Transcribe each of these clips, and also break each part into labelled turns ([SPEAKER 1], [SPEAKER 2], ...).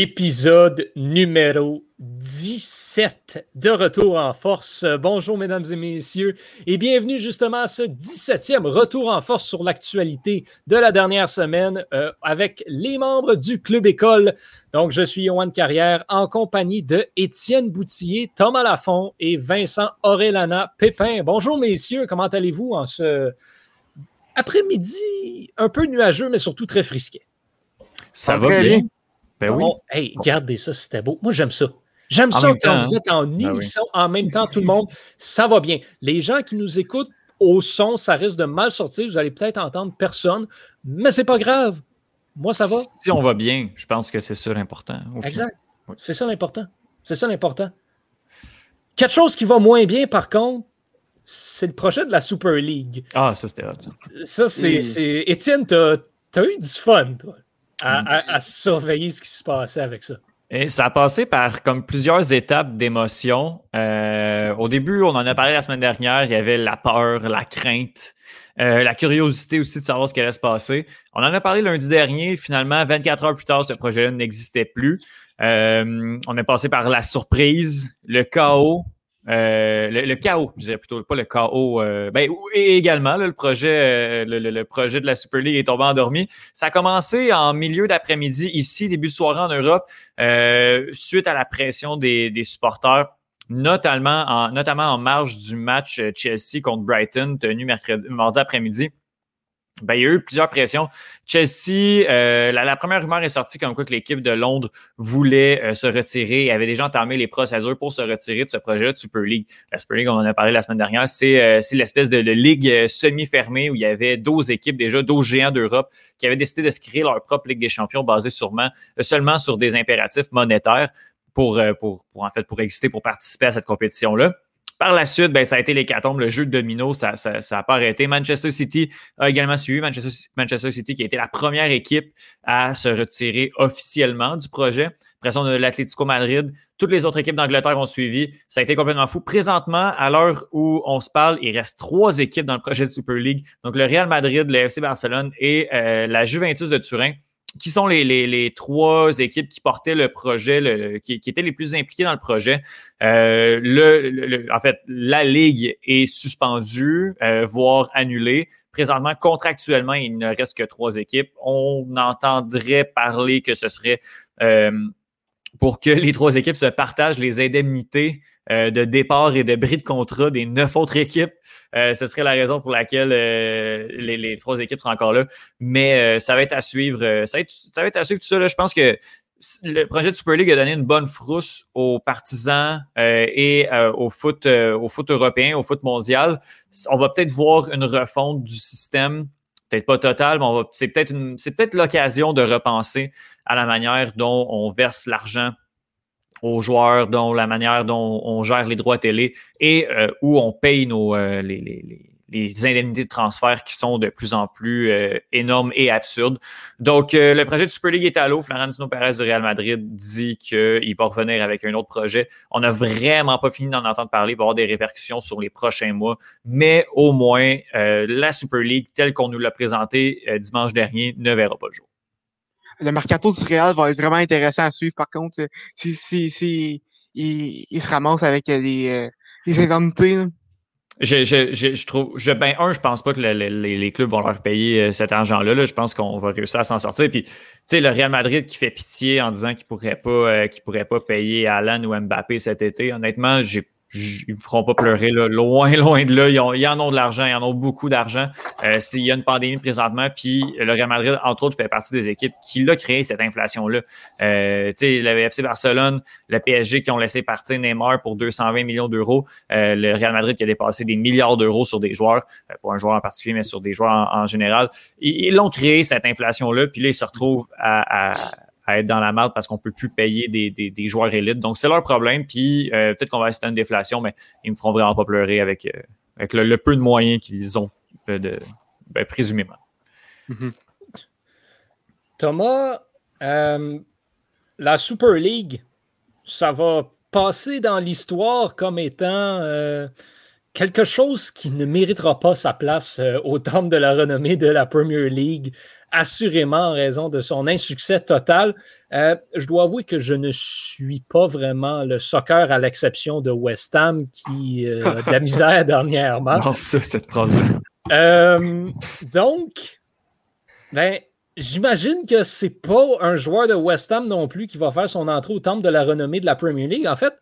[SPEAKER 1] Épisode numéro 17 de Retour en force. Bonjour mesdames et messieurs et bienvenue justement à ce 17e Retour en force sur l'actualité de la dernière semaine euh, avec les membres du Club École. Donc je suis Yohan Carrière en compagnie de Étienne Boutillier, Thomas Lafont et Vincent Aurélana Pépin. Bonjour messieurs, comment allez-vous en ce après-midi? Un peu nuageux mais surtout très frisqué?
[SPEAKER 2] Ça, va bien.
[SPEAKER 1] Ben oui. hey, regardez ça, c'était beau. Moi, j'aime ça. J'aime ça quand vous êtes en ben unisson, en même temps, tout le monde. Ça va bien. Les gens qui nous écoutent au son, ça risque de mal sortir. Vous allez peut-être entendre personne, mais c'est pas grave. Moi, ça va.
[SPEAKER 2] Si on va bien, je pense que c'est ça l'important.
[SPEAKER 1] Exact. C'est ça l'important. C'est ça l'important. Quelque chose qui va moins bien, par contre, c'est le projet de la Super League.
[SPEAKER 2] Ah, ça, c'était hot.
[SPEAKER 1] Ça, c'est. Étienne, t'as as eu du fun, toi à, surveiller ce qui se passait avec ça.
[SPEAKER 2] Et ça a passé par comme plusieurs étapes d'émotion. Euh, au début, on en a parlé la semaine dernière, il y avait la peur, la crainte, euh, la curiosité aussi de savoir ce qui allait se passer. On en a parlé lundi dernier. Finalement, 24 heures plus tard, ce projet-là n'existait plus. Euh, on est passé par la surprise, le chaos, euh, le, chaos, je dirais plutôt pas le chaos. Euh, ben, et également, le, projet, euh, le, projet de la Super League est tombé endormi. Ça a commencé en milieu d'après-midi ici, début de soirée en Europe, suite à la pression des, des supporters notamment en, notamment en marge du match Chelsea contre Brighton tenu mercredi, mardi après-midi. Ben, il y a eu plusieurs pressions. Chelsea, euh, la, première rumeur est sortie comme quoi que l'équipe de Londres voulait euh, se retirer et avait déjà entamé les procédures pour se retirer de ce projet de Super League. La Super League, on en a parlé la semaine dernière, c'est euh, l'espèce de, ligue semi-fermée où il y avait 12 équipes déjà, 12 géants d'Europe qui avaient décidé de se créer leur propre Ligue des champions basée sûrement, seulement sur des impératifs monétaires pour, pour, pour, en fait, pour exister, pour participer à cette compétition-là. Par la suite, ben, ça a été l'hécatombe, le jeu de domino, ça n'a ça, ça pas arrêté. Manchester City a également suivi. Manchester, Manchester City qui a été la première équipe à se retirer officiellement du projet. Pression de l'Atlético Madrid. Toutes les autres équipes d'Angleterre ont suivi. Ça a été complètement fou. Présentement, à l'heure où on se parle, il reste trois équipes dans le projet de Super League. Donc, le Real Madrid, le FC Barcelone et euh, la Juventus de Turin qui sont les, les, les, trois équipes qui portaient le projet, le, qui, qui, étaient les plus impliquées dans le projet. Euh, le, en fait, la Ligue est suspendue, euh, voire annulée. Présentement, contractuellement, il ne reste que trois équipes. On entendrait parler que ce serait euh, pour que les trois équipes se partagent les indemnités euh, de départ et de bris de contrat des neuf autres équipes. Euh, ce serait la raison pour laquelle euh, les, trois équipes sont encore là. Mais ça va être à suivre. Ça va, être, ça va être à suivre tout ça. Là. Je pense que le projet de Super League a donné une bonne frousse aux partisans et au foot au foot européen, au foot mondial. On va peut-être voir une refonte du système, peut-être pas totale, mais c'est peut-être c'est peut-être l'occasion de repenser à la manière dont on verse l'argent aux joueurs, dont la manière dont on gère les droits télé et euh, où on paye nos, euh, les, les, les, indemnités de transfert qui sont de plus en plus euh, énormes et absurdes. Donc, le projet de Super League est à l'eau. Florentino Perez de Real Madrid dit qu'il va revenir avec un autre projet. On n'a vraiment pas fini d'en entendre parler. Il va y avoir des répercussions sur les prochains mois. Mais au moins, la Super League, telle qu'on nous l'a présentée dimanche dernier, ne verra pas le jour
[SPEAKER 3] le mercato du Real va être vraiment intéressant à suivre. Par contre, si, si, si il, il se ramasse avec euh, les, euh, les indemnités.
[SPEAKER 2] Je, je, je, trouve, je, ben, un, je pense pas que les, les, clubs vont leur payer euh, cet argent-là. Là. Je pense qu'on va réussir à s'en sortir. Puis, tu sais, le Real Madrid qui fait pitié en disant qu'il pourrait pas, qu'il pourrait pas payer Alan ou Mbappé cet été. Honnêtement, j'ai ils me feront pas pleurer là, loin, loin de là. Ils, ont, en ont de l'argent, ils en ont beaucoup d'argent. Euh, S'il y a une pandémie présentement, puis le Real Madrid, entre autres, fait partie des équipes qui l'a créé cette inflation-là. Euh, tu sais, le FC Barcelone, le PSG qui ont laissé partir Neymar pour 220 millions d'euros, euh, le Real Madrid qui a dépassé des milliards d'euros sur des joueurs, euh, pour un joueur en particulier, mais sur des joueurs en, général. Ils l'ont créé cette inflation-là, puis là, ils se retrouvent à, à à être dans la merde parce qu'on peut plus payer des, des, des joueurs élites. Donc, c'est leur problème. Puis, euh, peut-être qu'on va assister à une déflation, mais ils me feront vraiment pas pleurer avec, euh, avec le, peu de moyens qu'ils ont, euh, de, ben, présumément.
[SPEAKER 1] Mm-hmm. Thomas, la Super League, ça va passer dans l'histoire comme étant quelque chose qui ne méritera pas sa place euh, au temple de la renommée de la Premier League, assurément en raison de son insuccès total. Euh, je dois avouer que je ne suis pas vraiment le soccer à l'exception de West Ham qui euh, a de la misère dernièrement.
[SPEAKER 2] Non, ça, c'est
[SPEAKER 1] donc, ben, j'imagine que c'est pas un joueur de West Ham non plus qui va faire son entrée au temple de la renommée de la Premier League. En fait,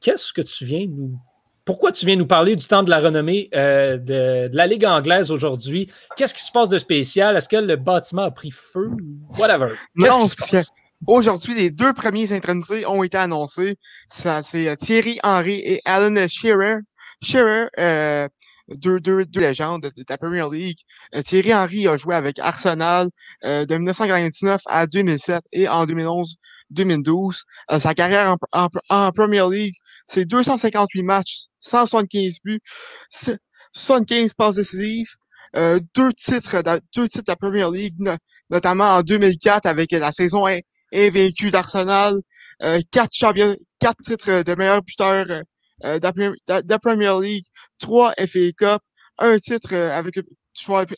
[SPEAKER 1] qu'est-ce que tu viens nous pourquoi tu viens nous parler du temps de la renommée euh, de, la Ligue anglaise aujourd'hui? Qu'est-ce qui se passe de spécial? Est-ce que le bâtiment a pris feu? Whatever.
[SPEAKER 3] Non, spécial. Aujourd'hui, les deux premiers intronisés ont été annoncés. Ça, c'est euh, Thierry Henry et Alan Shearer. Shearer, euh, deux, deux, deux légendes de, la Premier League. Thierry Henry a joué avec Arsenal de 1999 à 2007 et en 2011 2012. sa carrière en, en, Premier League, c'est 258 matchs, 175 buts, 75 passes décisives, euh, deux titres, de, deux titres de la Premier League, notamment en 2004 avec la saison invaincue d'Arsenal, euh, quatre champions, quatre titres de meilleur buteur euh, de, la, Premier League, trois FA Cup, un titre avec,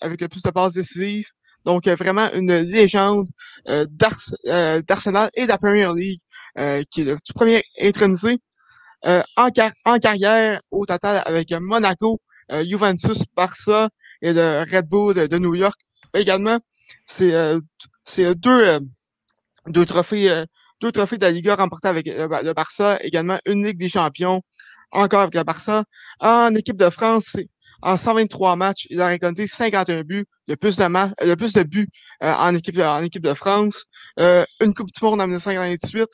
[SPEAKER 3] avec le plus de passes décisives. Donc, vraiment une légende d'Arsenal et de la Premier League, qui est le tout premier intronisé. Euh, en, en, carrière au total avec Monaco, euh, Juventus, Barça et le Red Bull de, New York. Également, c'est euh, deux, deux trophées deux trophées de la Liga remportés avec le Barça, également une Ligue des Champions, encore avec le Barça. En équipe de France, en 123 matchs, il a récolté 51 buts, le plus de, le plus de buts en, équipe, en équipe de France, une Coupe du Monde en 1998,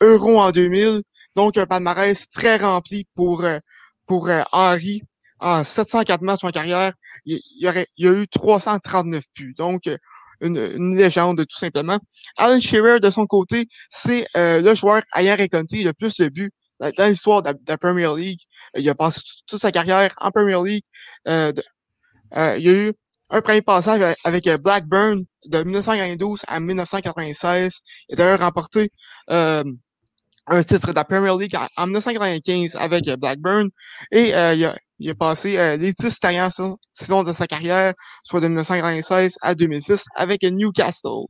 [SPEAKER 3] Euro en 2000, donc, un palmarès très rempli pour, euh, pour euh, Henry. En 704 matchs en carrière, il, y aurait, il y a eu 339 buts. Donc, euh, une, une, légende tout simplement. Alan Shearer, de son côté, c'est le joueur ayant récolté le plus de buts dans l'histoire de, la Premier League. Il a passé toute sa carrière en Premier League. Euh, il y a eu un premier passage avec, Blackburn de 1992 à 1996. Il a d'ailleurs remporté euh, un titre de la Premier League en, 1995 avec euh, Blackburn et euh, il, a, il, a, passé euh, les 10 dernières saisons de sa carrière, soit de 1996 à 2006 avec Newcastle.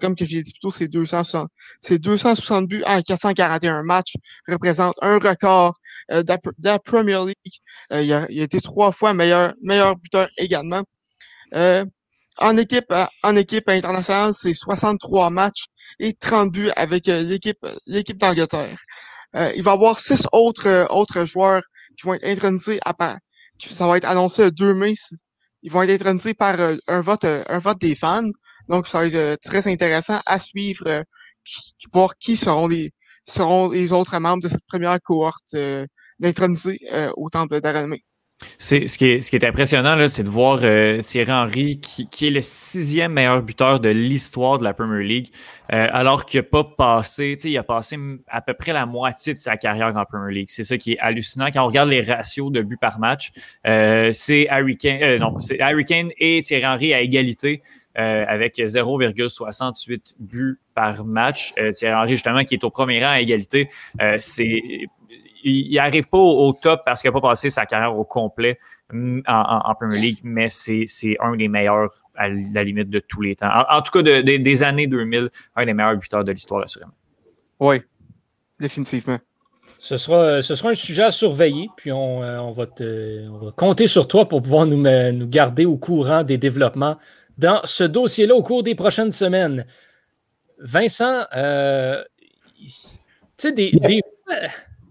[SPEAKER 3] comme que j'ai dit plus tôt, c'est 260, 260 buts en 441 matchs, représente un record de, la, Premier League. Il a, il, a, été trois fois meilleur, meilleur buteur également. en équipe, en équipe internationale, c'est 63 matchs et 30 buts avec euh, l'équipe l'équipe d'Angleterre. Euh, il va y avoir six autres euh, autres joueurs qui vont être intronisés à part. Ça va être annoncé le 2 mai. Ils vont être intronisés par un vote un vote des fans. Donc, ça va être très intéressant à suivre, voir qui seront les seront les autres membres de cette première cohorte d'intronisés au Temple d'Aramée.
[SPEAKER 2] C'est, ce, qui est, ce qui est impressionnant, c'est de voir euh, Thierry Henry, qui, est le sixième meilleur buteur de l'histoire de la Premier League, euh, alors qu'il n'a pas passé, il a passé à peu près la moitié de sa carrière en Premier League. C'est ça qui est hallucinant. Quand on regarde les ratios de buts par match, euh, c'est Harry Kane, non, c'est Harry Kane et Thierry Henry à égalité. avec 0,68 buts par match. Thierry Henry, justement, qui est au premier rang à égalité, c'est il n'arrive pas au, top parce qu'il n'a pas passé sa carrière au complet mm, en, Premier League, mais c'est un des meilleurs à la limite de tous les temps. En, tout cas, des années 2000, un des meilleurs buteurs de l'histoire, assurément.
[SPEAKER 3] Oui, définitivement.
[SPEAKER 1] Ce sera, ce sera un sujet à surveiller, puis on, euh, va, te, compter sur toi pour pouvoir nous, nous garder au courant des développements dans ce dossier-là au cours des prochaines semaines. Vincent, euh, tu sais, des, des,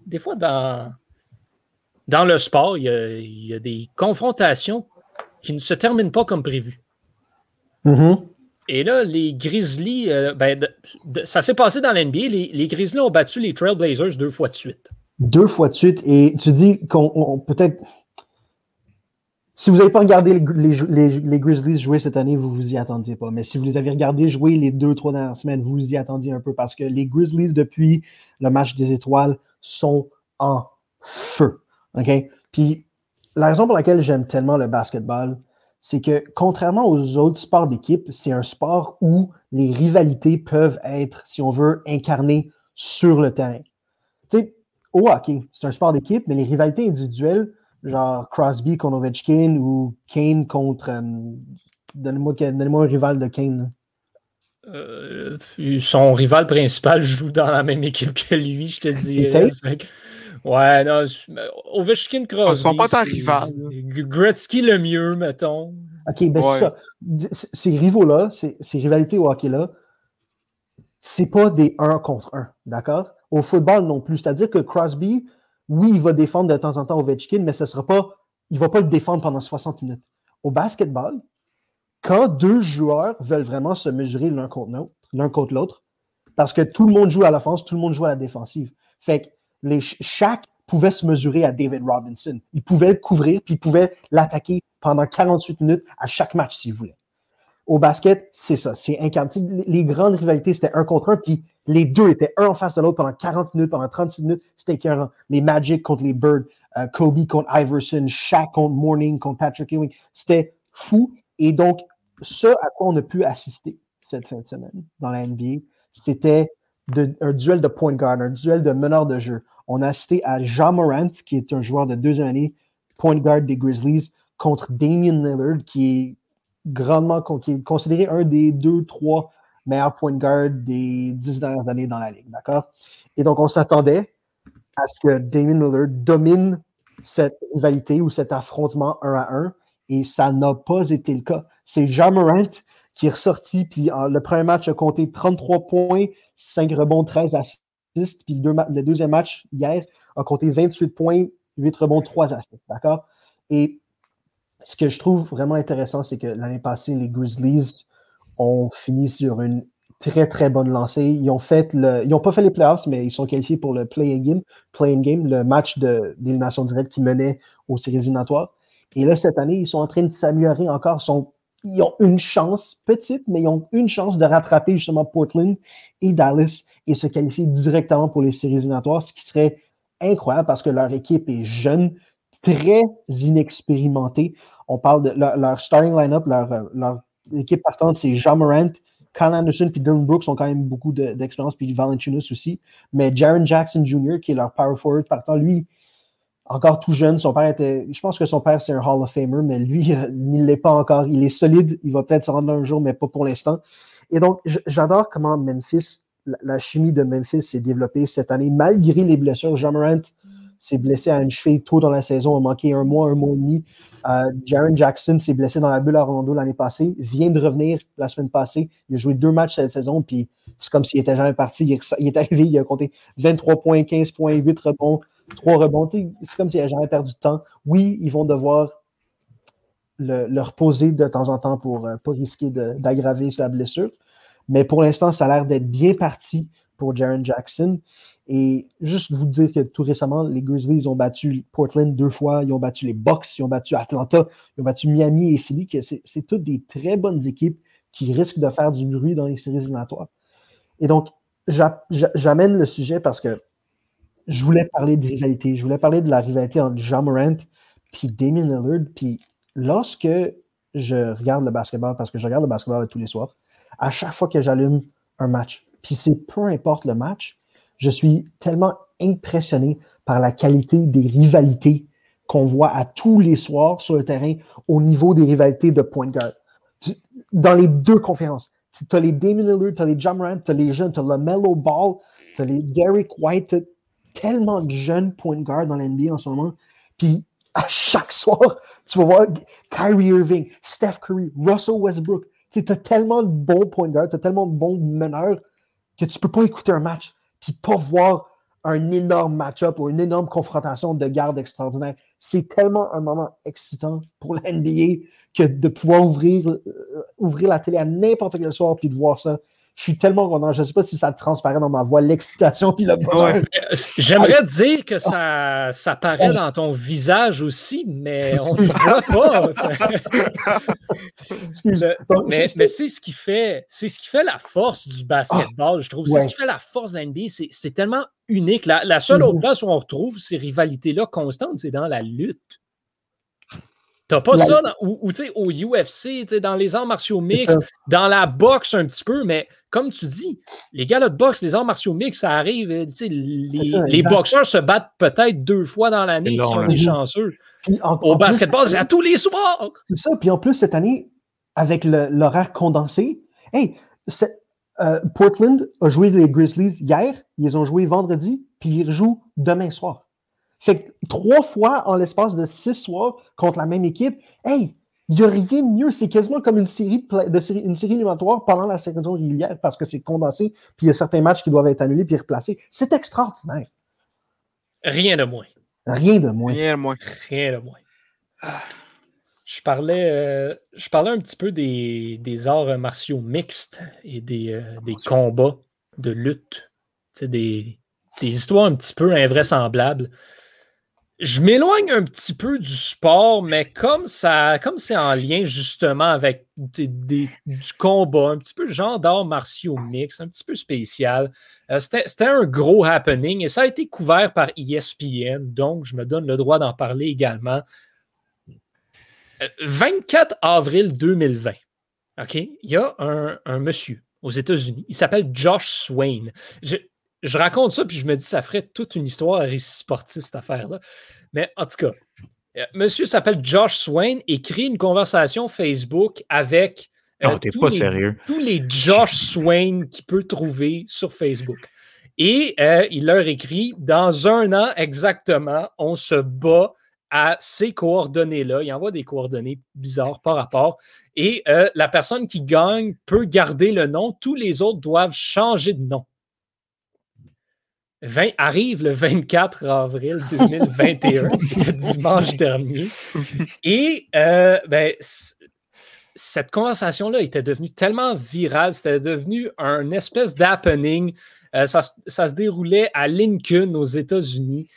[SPEAKER 1] des fois, dans, dans le sport, il y, a, des confrontations qui ne se terminent pas comme prévu.
[SPEAKER 4] Mm-hmm.
[SPEAKER 1] Et là, les Grizzlies, euh, ben, ça s'est passé dans l'NBA. Les, les Grizzlies ont battu les Trailblazers deux fois de suite.
[SPEAKER 4] Deux fois de suite. Et tu dis qu'on peut-être. Si vous n'avez pas regardé les, Grizzlies jouer cette année, vous vous y attendiez pas. Mais si vous les avez regardés jouer les deux, trois dernières semaines, vous vous y attendiez un peu parce que les Grizzlies, depuis le match des étoiles, sont en feu. OK? Puis la raison pour laquelle j'aime tellement le basketball, c'est que contrairement aux autres sports d'équipe, c'est un sport où les rivalités peuvent être, si on veut, incarnées sur le terrain. Tu sais, au hockey, c'est un sport d'équipe, mais les rivalités individuelles genre Crosby contre Ovechkin ou Kane contre. Euh, donnez-moi, un rival de Kane.
[SPEAKER 1] Euh, son rival principal joue dans la même équipe que lui, je te dis. Ouais, non, Ovechkin Crosby. Ils
[SPEAKER 3] sont pas tant rivales.
[SPEAKER 1] Gretzky le mieux, mettons.
[SPEAKER 4] OK, ben c'est ça. Ces rivaux-là, ces, rivalités au hockey-là, c'est pas des 1 contre 1, d'accord? Au football non plus. C'est-à-dire que Crosby, oui, il va défendre de temps en temps Ovechkin, mais ce sera pas, il va pas le défendre pendant 60 minutes. Au basketball, quand deux joueurs veulent vraiment se mesurer l'un contre l'autre, parce que tout le monde joue à l'offense, tout le monde joue à la défensive. Fait que chaque pouvait se mesurer à David Robinson. Il pouvait le couvrir, puis il pouvait l'attaquer pendant 48 minutes à chaque match s'il voulait. Au basket, c'est ça. C'est incarné. Les grandes rivalités, c'était un contre un, puis les deux étaient un en face de l'autre pendant 40 minutes, pendant 36 minutes. C'était écœurant. Les Magic contre les Birds, euh, Kobe contre Iverson, Shaq contre Morning, contre Patrick Ewing. C'était fou. Et donc, ce à quoi on a pu assister cette fin de semaine dans la NBA, c'était un duel de point guard, un duel de meneur de jeu. On a assisté à Jean Morant, qui est un joueur de deuxième année, point guard des Grizzlies, contre Damian Lillard, qui est grandement considéré un des deux, trois meilleurs point guard des dix dernières années dans la ligue. D'accord? Et donc, on s'attendait à ce que Damian Lillard domine cette rivalité ou cet affrontement un à un, et ça n'a pas été le cas. C'est Jean Morant qui est ressorti, puis le premier match a compté 33 points, 5 rebonds, 13 assists, puis le, deuxième match hier a compté 28 points, 8 rebonds, 3 assists. D'accord? Et ce que je trouve vraiment intéressant, c'est que l'année passée, les Grizzlies ont fini sur une très, très bonne lancée. Ils ont fait ils n'ont pas fait les playoffs, mais ils sont qualifiés pour le play-in game, le match d'élimination directe qui menait aux séries éliminatoires. Et là, cette année, ils sont en train de s'améliorer encore. Ont une chance, petite, mais ils ont une chance de rattraper justement Portland et Dallas et se qualifier directement pour les séries éliminatoires, ce qui serait incroyable parce que leur équipe est jeune, très inexpérimentée. On parle de leur, starting line-up, leur, leur, équipe partante, c'est Jean Morant, Kyle Anderson puis Dylan Brooks ont quand même beaucoup d'expérience, puis Valentinus aussi. Mais Jaron Jackson Jr., qui est leur power forward partant, lui, encore tout jeune. Son père était. Je pense que son père, c'est un Hall of Famer, mais lui, il ne l'est pas encore. Il est solide. Il va peut-être se rendre un jour, mais pas pour l'instant. Et donc, j'adore comment Memphis, la, chimie de Memphis s'est développée cette année, malgré les blessures. Jean Morant s'est blessé à une cheville tôt dans la saison, a manqué un mois, un mois et demi. Euh, Jaron Jackson s'est blessé dans la bulle à Orlando l'année passée, vient de revenir la semaine passée. Il a joué deux matchs cette saison, puis c'est comme s'il était jamais parti. Il il est, arrivé, il a compté 23 points, 15 points, 8 rebonds, trois rebonds. C'est comme s'il n'avait jamais perdu de temps. Oui, ils vont devoir le, reposer de temps en temps pour ne euh, pas risquer d'aggraver sa blessure. Mais pour l'instant, ça a l'air d'être bien parti pour Jaron Jackson. Et juste vous dire que tout récemment, les Grizzlies ont battu Portland deux fois, ils ont battu les Bucks, ils ont battu Atlanta, ils ont battu Miami et Philly, c'est toutes des très bonnes équipes qui risquent de faire du bruit dans les séries éliminatoires. Et donc, j'amène le sujet parce que je voulais parler de rivalité. Je voulais parler de la rivalité entre Jean Morant et Damien Lillard. Puis lorsque je regarde le basketball, parce que je regarde le basketball tous les soirs, à chaque fois que j'allume un match, puis c'est peu importe le match, je suis tellement impressionné par la qualité des rivalités qu'on voit à tous les soirs sur le terrain au niveau des rivalités de point guard. Dans les deux conférences, tu as les Damien Lillard, tu as les John tu as les jeunes, tu as le Mellow Ball, tu as les Derek White, tellement de jeunes point guard dans l'NBA en ce moment. Puis à chaque soir, tu vas voir Kyrie Irving, Steph Curry, Russell Westbrook. Tu as tellement de bons point guard, tu as tellement de bons meneurs que tu peux pas écouter un match puis pas voir un énorme match-up ou une énorme confrontation de garde extraordinaire. C'est tellement un moment excitant pour la NBA que de pouvoir ouvrir, euh, ouvrir la télé à n'importe quel soir puis de voir ça je suis tellement content. Je ne sais pas si ça transparaît dans ma voix, l'excitation puis le bonheur.
[SPEAKER 1] J'aimerais dire que ça, ça paraît dans ton visage aussi, mais on ne voit pas. mais, mais c'est ce qui fait c'est ce qui fait la force du basketball, je trouve. C'est ce qui fait la force de la NBA. C'est tellement unique. La, seule autre mm-hmm. place où on retrouve ces rivalités-là constantes, c'est dans la lutte. T'as pas
[SPEAKER 4] La-
[SPEAKER 1] ça dans- ou, ou, tu sais, au UFC, tu sais, dans les arts martiaux mixtes, dans la boxe un petit peu, mais comme tu dis, les gars de boxe, les arts martiaux mixtes, ça arrive. euh, tu sais, Les,
[SPEAKER 4] ça,
[SPEAKER 1] les boxeurs se battent peut-être deux fois dans l'année si on est chanceux.
[SPEAKER 4] Puis en-
[SPEAKER 1] Au
[SPEAKER 4] en
[SPEAKER 1] basketball, c'est à tous les soirs.
[SPEAKER 4] C'est ça. Puis en plus, cette année, avec l'horaire condensé, hey, euh, Portland a joué les Grizzlies hier, ils ont joué vendredi, puis ils rejouent demain soir. Fait que trois fois en l'espace de six soirs contre la même équipe, hey, il n'y a rien de mieux. C'est quasiment comme une série, de, série, une série éliminatoire pendant la saison régulière parce que c'est condensé, puis il y a certains matchs qui doivent être annulés puis replacés. C'est extraordinaire.
[SPEAKER 1] Rien de moins.
[SPEAKER 4] Rien de moins.
[SPEAKER 3] Rien de moins.
[SPEAKER 1] Rien de moins. Je parlais, euh, je parlais un petit peu des, des arts martiaux mixtes et des, euh, des combats de lutte. Tu sais, Des, des histoires un petit peu invraisemblables. Je m'éloigne un petit peu du sport, mais comme ça, comme c'est en lien justement avec des- du combat, un petit peu genre d'arts martiaux mixtes, un petit peu spécial, euh, c'était un gros happening et ça a été couvert par ESPN, donc je me donne le droit d'en parler également. Euh, 24 avril 2020, OK, il y a un, un monsieur aux États-Unis, il s'appelle Josh Swain. Je raconte ça, puis je me dis, ça ferait toute une histoire à récit sportif, cette affaire-là. Mais en tout cas, euh, monsieur s'appelle Josh Swain et crée une conversation Facebook avec euh,
[SPEAKER 2] Non,
[SPEAKER 1] tous
[SPEAKER 2] pas
[SPEAKER 1] les-
[SPEAKER 2] sérieux.
[SPEAKER 1] tous les Josh Swain qu'il peut trouver sur Facebook. Et euh, il leur écrit Dans un an exactement, on se bat à ces coordonnées-là. Il envoie des coordonnées bizarres par rapport. Et euh, la personne qui gagne peut garder le nom. Tous les autres doivent changer de nom. 20 arrive le 24 avril 2021, c'était dimanche dernier. Et euh, ben, cette conversation-là était devenue tellement virale, c'était devenu un espèce d'happening. Euh, ça, ça se déroulait à Lincoln, aux États-Unis.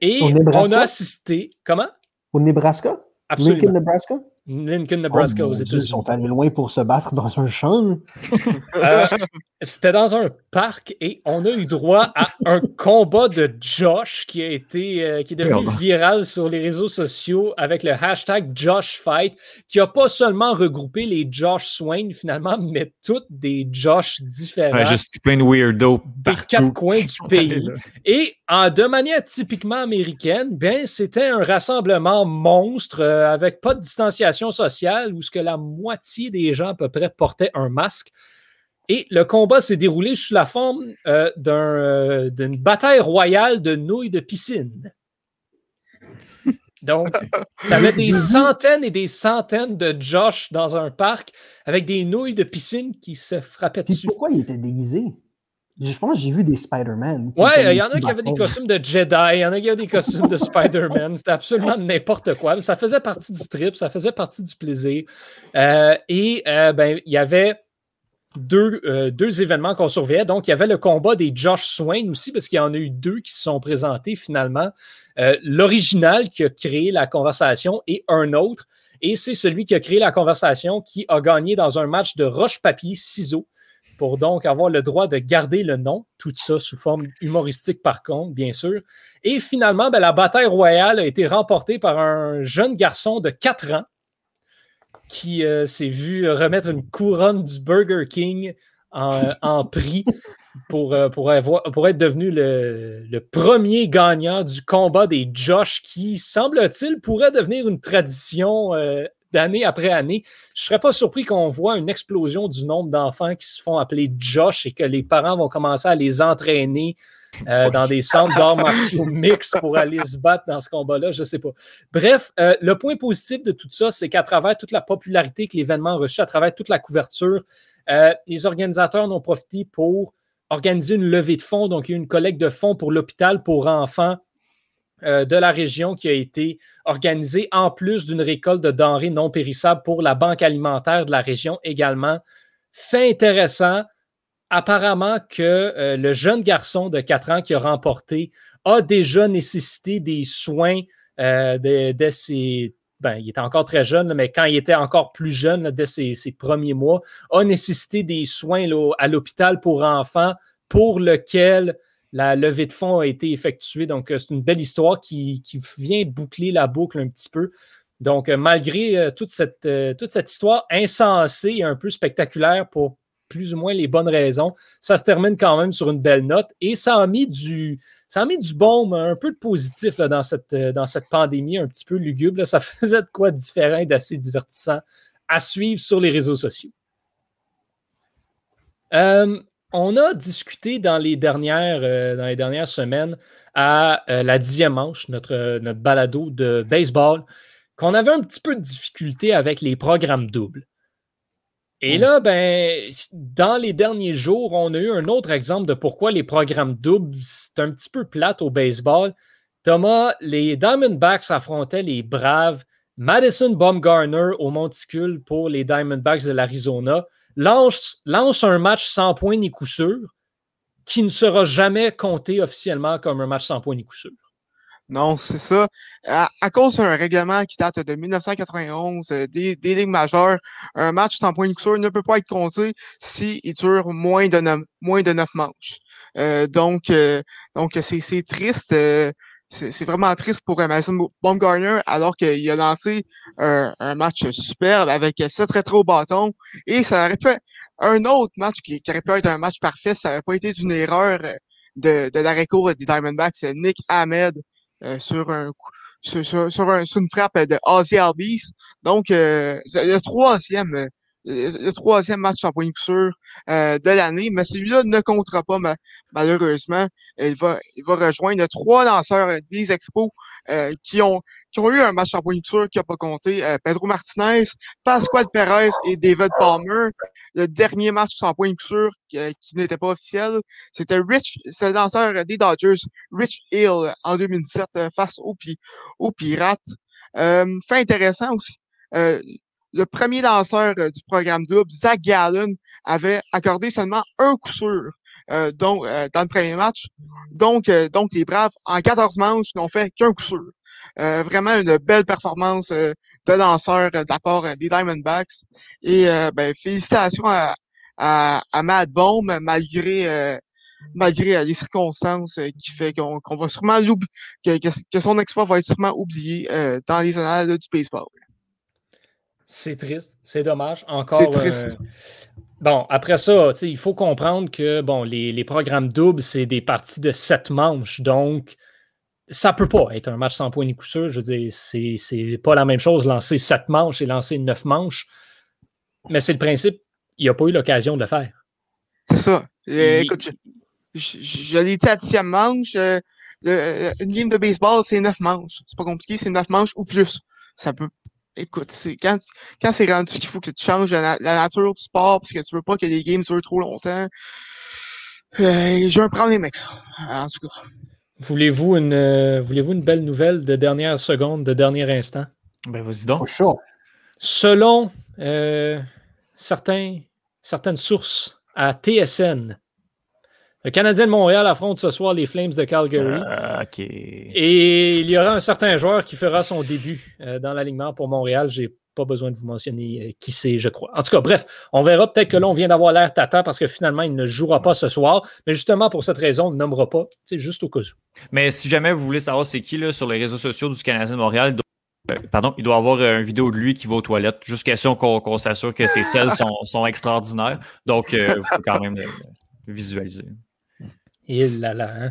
[SPEAKER 1] Et on a assisté. Comment?
[SPEAKER 4] Au Nebraska?
[SPEAKER 1] Absolument.
[SPEAKER 4] Lincoln, Nebraska?
[SPEAKER 1] Lincoln, Nebraska,
[SPEAKER 4] Oh,
[SPEAKER 1] aux
[SPEAKER 4] mon Dieu,
[SPEAKER 1] États-Unis.
[SPEAKER 4] Ils sont allés loin pour se battre dans un champ.
[SPEAKER 1] Euh, C'était dans un parc et on a eu droit à un combat de Josh qui a été euh, qui est devenu
[SPEAKER 2] Merde.
[SPEAKER 1] viral sur les réseaux sociaux avec le hashtag JoshFight, qui a pas seulement regroupé les Josh Swain finalement, mais toutes des Josh différents.
[SPEAKER 2] Ouais, juste plein de weirdos
[SPEAKER 1] Des quatre coins du pays. Et en, de manière typiquement américaine, ben, c'était un rassemblement monstre euh, avec pas de distanciation sociale où ce que la moitié des gens à peu près portaient un masque. Et le combat s'est déroulé sous la forme euh, euh, d'une bataille royale de nouilles de piscine. Donc, tu avais des centaines et des centaines de Josh dans un parc avec des nouilles de piscine qui se frappaient dessus.
[SPEAKER 4] pourquoi il était déguisé? Je pense que j'ai vu des Spider-Man.
[SPEAKER 1] Ouais, il y en a qui avaient des costumes de Jedi, il y en a qui avaient des costumes de Spider-Man. C'était absolument n'importe quoi. Mais ça faisait partie du trip, ça faisait partie du plaisir. Euh, et euh, ben, il y avait deux, euh, deux événements qu'on surveillait. Donc, il y avait le combat des Josh Swain aussi, parce qu'il y en a eu deux qui se sont présentés finalement. L'original qui a créé la conversation et un autre. Et c'est celui qui a créé la conversation qui a gagné dans un match de roche-papier-ciseaux pour donc avoir le droit de garder le nom, tout ça sous forme humoristique par contre, bien sûr. Et finalement, ben, la bataille royale a été remportée par un jeune garçon de 4 ans qui euh, s'est vu remettre une couronne du Burger King en, prix pour, euh, pour, être devenu le, le premier gagnant du combat des Josh qui, semble-t-il, pourrait devenir une tradition euh, d'année après année. Je ne serais pas surpris qu'on voit une explosion du nombre d'enfants qui se font appeler Josh et que les parents vont commencer à les entraîner euh, dans des centres d'arts martiaux mixtes pour aller se battre dans ce combat-là, je ne sais pas. Bref, euh, le point positif de tout ça, c'est qu'à travers toute la popularité que l'événement a reçu, à travers toute la couverture, euh, les organisateurs en ont profité pour organiser une levée de fonds. Donc, il y a eu une collecte de fonds pour l'hôpital pour enfants euh, de la région qui a été organisée, en plus d'une récolte de denrées non périssables pour la banque alimentaire de la région également. Fait intéressant, apparemment que euh, le jeune garçon de 4 ans qui a remporté a déjà nécessité des soins euh, dès, ses... Ben, il était encore très jeune, mais quand il était encore plus jeune, dès ses, premiers mois, a nécessité des soins à l'hôpital pour enfants pour lequel la levée de fonds a été effectuée. Donc, euh, c'est une belle histoire qui, vient boucler la boucle un petit peu. Donc, malgré toute, cette, toute cette histoire insensée et un peu spectaculaire pour plus ou moins les bonnes raisons. Ça se termine quand même sur une belle note et ça a mis du, ça baume, un peu de positif dans, cette, euh, pandémie un petit peu lugubre. Ça faisait de quoi différent et d'assez divertissant à suivre sur les réseaux sociaux. Euh, on a discuté dans les dernières, euh, dans les dernières semaines à la dixième manche, notre, notre balado de baseball, qu'on avait un petit peu de difficulté avec les programmes doubles. Et là, ben, dans les derniers jours, on a eu un autre exemple de pourquoi les programmes doubles, c'est un petit peu plate au baseball. Thomas, les Diamondbacks affrontaient les Braves. Madison Baumgartner au monticule pour les Diamondbacks de l'Arizona lance, un match sans point ni coup sûr qui ne sera jamais compté officiellement comme un match sans point ni coup sûr.
[SPEAKER 3] Non, c'est ça. À, cause d'un règlement qui date de 1991 euh, des, ligues majeures, un match sans point coup ne peut pas être compté s'il dure moins de neuf, moins manches. Euh, donc, euh, donc c'est triste. C'est vraiment triste pour Mason Baumgartner alors qu'il a lancé un, match superbe avec sept rétro au bâton et ça aurait pu un autre match qui, aurait pu être un match parfait, ça n'aurait pas été d'une erreur de, de l'arrêt court des Diamondbacks, c'est Nick Ahmed euh, sur un sur, sur, un, sur, une frappe de Ozzy Albies. Donc, euh, le troisième le troisième match en point sûr euh, de l'année, mais celui-là ne comptera pas malheureusement. Il va, il va rejoindre trois lanceurs des Expos euh, qui ont qui ont eu un match en point sûr qui n'a pas compté. Euh, Pedro Martinez, Pascual Perez et David Palmer. Le dernier match sans point sûr qui, qui n'était pas officiel, c'était Rich, c'est le lanceur des Dodgers, Rich Hill en 2017 face aux, aux Pirates. fait intéressant aussi le premier lanceur euh, du programme double, Zach Gallen, avait accordé seulement un coup sûr euh, euh, dans le premier match. Donc, donc les Braves, en 14 manches, n'ont fait qu'un coup sûr. vraiment une belle performance de lanceur de la des Diamondbacks. Et ben, félicitations à, à, à Matt Baum, malgré malgré les circonstances qui fait qu'on va sûrement l'oublier, que, que, son exploit va être sûrement oublié dans les annales du baseball.
[SPEAKER 1] C'est triste, c'est dommage. Encore. C'est triste. Euh, bon, après ça, il faut comprendre que bon, les, programmes doubles, c'est des parties de sept manches. Donc, ça peut pas être un match sans point ni coup sûr. Je veux dire, c'est pas la même chose lancer sept manches et lancer neuf manches. Mais c'est le principe. Il n'a pas eu l'occasion de le faire.
[SPEAKER 3] C'est ça. Euh, écoute, je, l'ai dit à dixième manche. Euh, une game de baseball, c'est neuf manches. C'est pas compliqué, c'est neuf manches ou plus. Ça peut écoute, c'est quand, quand c'est rendu qu'il faut que tu changes la, nature du sport parce que tu veux pas que les games durent trop longtemps, euh, j'ai un problème avec ça, en tout cas.
[SPEAKER 1] Voulez-vous une, euh, voulez-vous une belle nouvelle de dernière seconde, de dernier instant?
[SPEAKER 2] Ben, vas-y donc.
[SPEAKER 1] Selon euh, certains, certaines sources à TSN, le Canadien de Montréal affronte ce soir les Flames de Calgary.
[SPEAKER 2] Ah,
[SPEAKER 1] Et il y aura un certain joueur qui fera son début euh, dans l'alignement pour Montréal. J'ai pas besoin de vous mentionner euh, qui c'est, je crois. En tout cas, bref, on verra peut-être que là, on vient d'avoir l'air tata parce que finalement, il ne jouera pas ce soir. Mais justement, pour cette raison, on ne nommera pas. C'est juste au cas où.
[SPEAKER 2] Mais si jamais vous voulez savoir c'est qui là, sur les réseaux sociaux du Canadien de Montréal, euh, pardon, il doit avoir une vidéo de lui qui va aux toilettes, juste question qu'on s'assure que ses selles sont, extraordinaires. Donc, il faut quand même visualiser.
[SPEAKER 1] Et là là. Hein.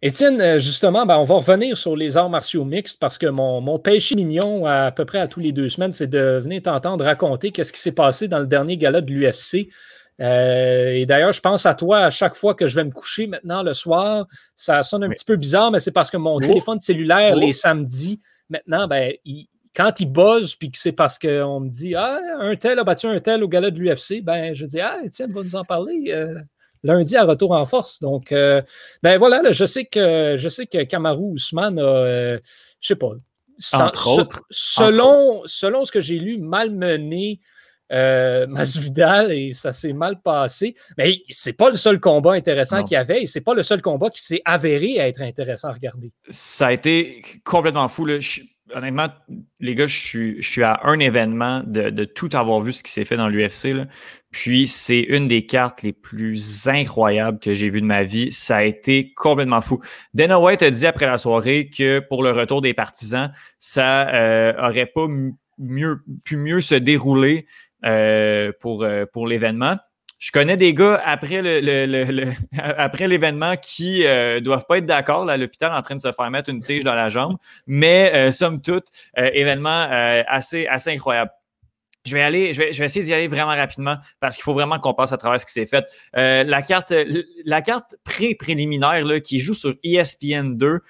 [SPEAKER 1] Étienne, euh, justement, ben, on va revenir sur les arts martiaux mixtes parce que mon, mon péché mignon, à, peu près à tous les deux semaines, c'est de venir t'entendre raconter qu'est-ce qui s'est passé dans le dernier gala de l'UFC. Euh, et d'ailleurs, je pense à toi à chaque fois que je vais me coucher maintenant le soir. Ça sonne un petit peu bizarre, mais c'est parce que mon oh. téléphone cellulaire, oh. les samedis, maintenant, ben, quand il buzz, puis que c'est parce qu'on me dit Ah, un tel a battu un tel au gala de l'UFC, ben, je dis Ah, Étienne va nous en parler. Euh, lundi à retour en force. Donc, euh, ben voilà, je sais que je sais que Kamaru Ousmane a, euh, je sais pas, selon, selon ce que j'ai lu, malmené euh, Masvidal et ça s'est mal passé. Mais c'est pas le seul combat intéressant qu'il y avait et c'est pas le seul combat qui s'est avéré à être intéressant à regarder.
[SPEAKER 2] Ça a été complètement fou. Honnêtement, les gars, je suis, à un événement de, de tout avoir vu ce qui s'est fait dans l'UFC. Puis c'est une des cartes les plus incroyables que j'ai vues de ma vie. Ça a été complètement fou. Dana White a dit après la soirée que pour le retour des partisans, ça euh, aurait pas mieux pu mieux se dérouler euh, pour, euh, pour l'événement. Je connais des gars après le, après l'événement qui euh, doivent pas être d'accord à l'hôpital en train de se faire mettre une tige dans la jambe, mais euh, somme toute, euh, événement euh, assez, assez incroyable. Je vais aller, je vais, je vais essayer d'y aller vraiment rapidement parce qu'il faut vraiment qu'on passe à travers ce qui s'est fait. la carte, la carte pré-préliminaire qui joue sur ESPN 2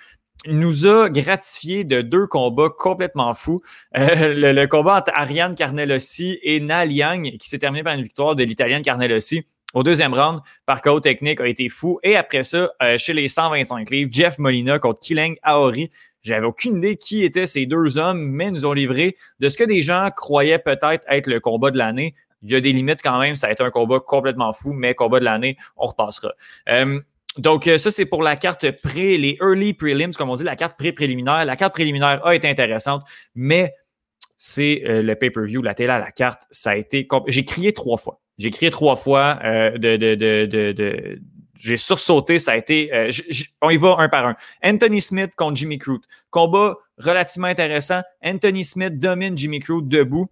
[SPEAKER 2] nous a gratifié de deux combats complètement fous. Euh, le, combat entre Ariane Carnelossi et Na Liang, qui s'est terminé par une victoire de l'Italienne Carnelossi. Au deuxième round, par chaos technique, a été fou. Et après ça, euh, chez les 125 livres, Jeff Molina contre Killing Aori. J'avais aucune idée qui étaient ces deux hommes, mais nous ont livré de ce que des gens croyaient peut-être être le combat de l'année. Il y a des limites quand même. Ça a été un combat complètement fou, mais combat de l'année, on repassera. Euh, donc, euh, ça, c'est pour la carte pré, les early prelims, comme on dit, la carte pré-préliminaire. La carte préliminaire a été intéressante, mais c'est euh, le pay-per-view, la télé à la carte, ça a été. J'ai crié trois fois. J'ai crié trois fois euh, de, j'ai sursauté, ça a été. on y va un par un. Anthony Smith contre Jimmy Crute. Combat relativement intéressant. Anthony Smith domine Jimmy Crute debout.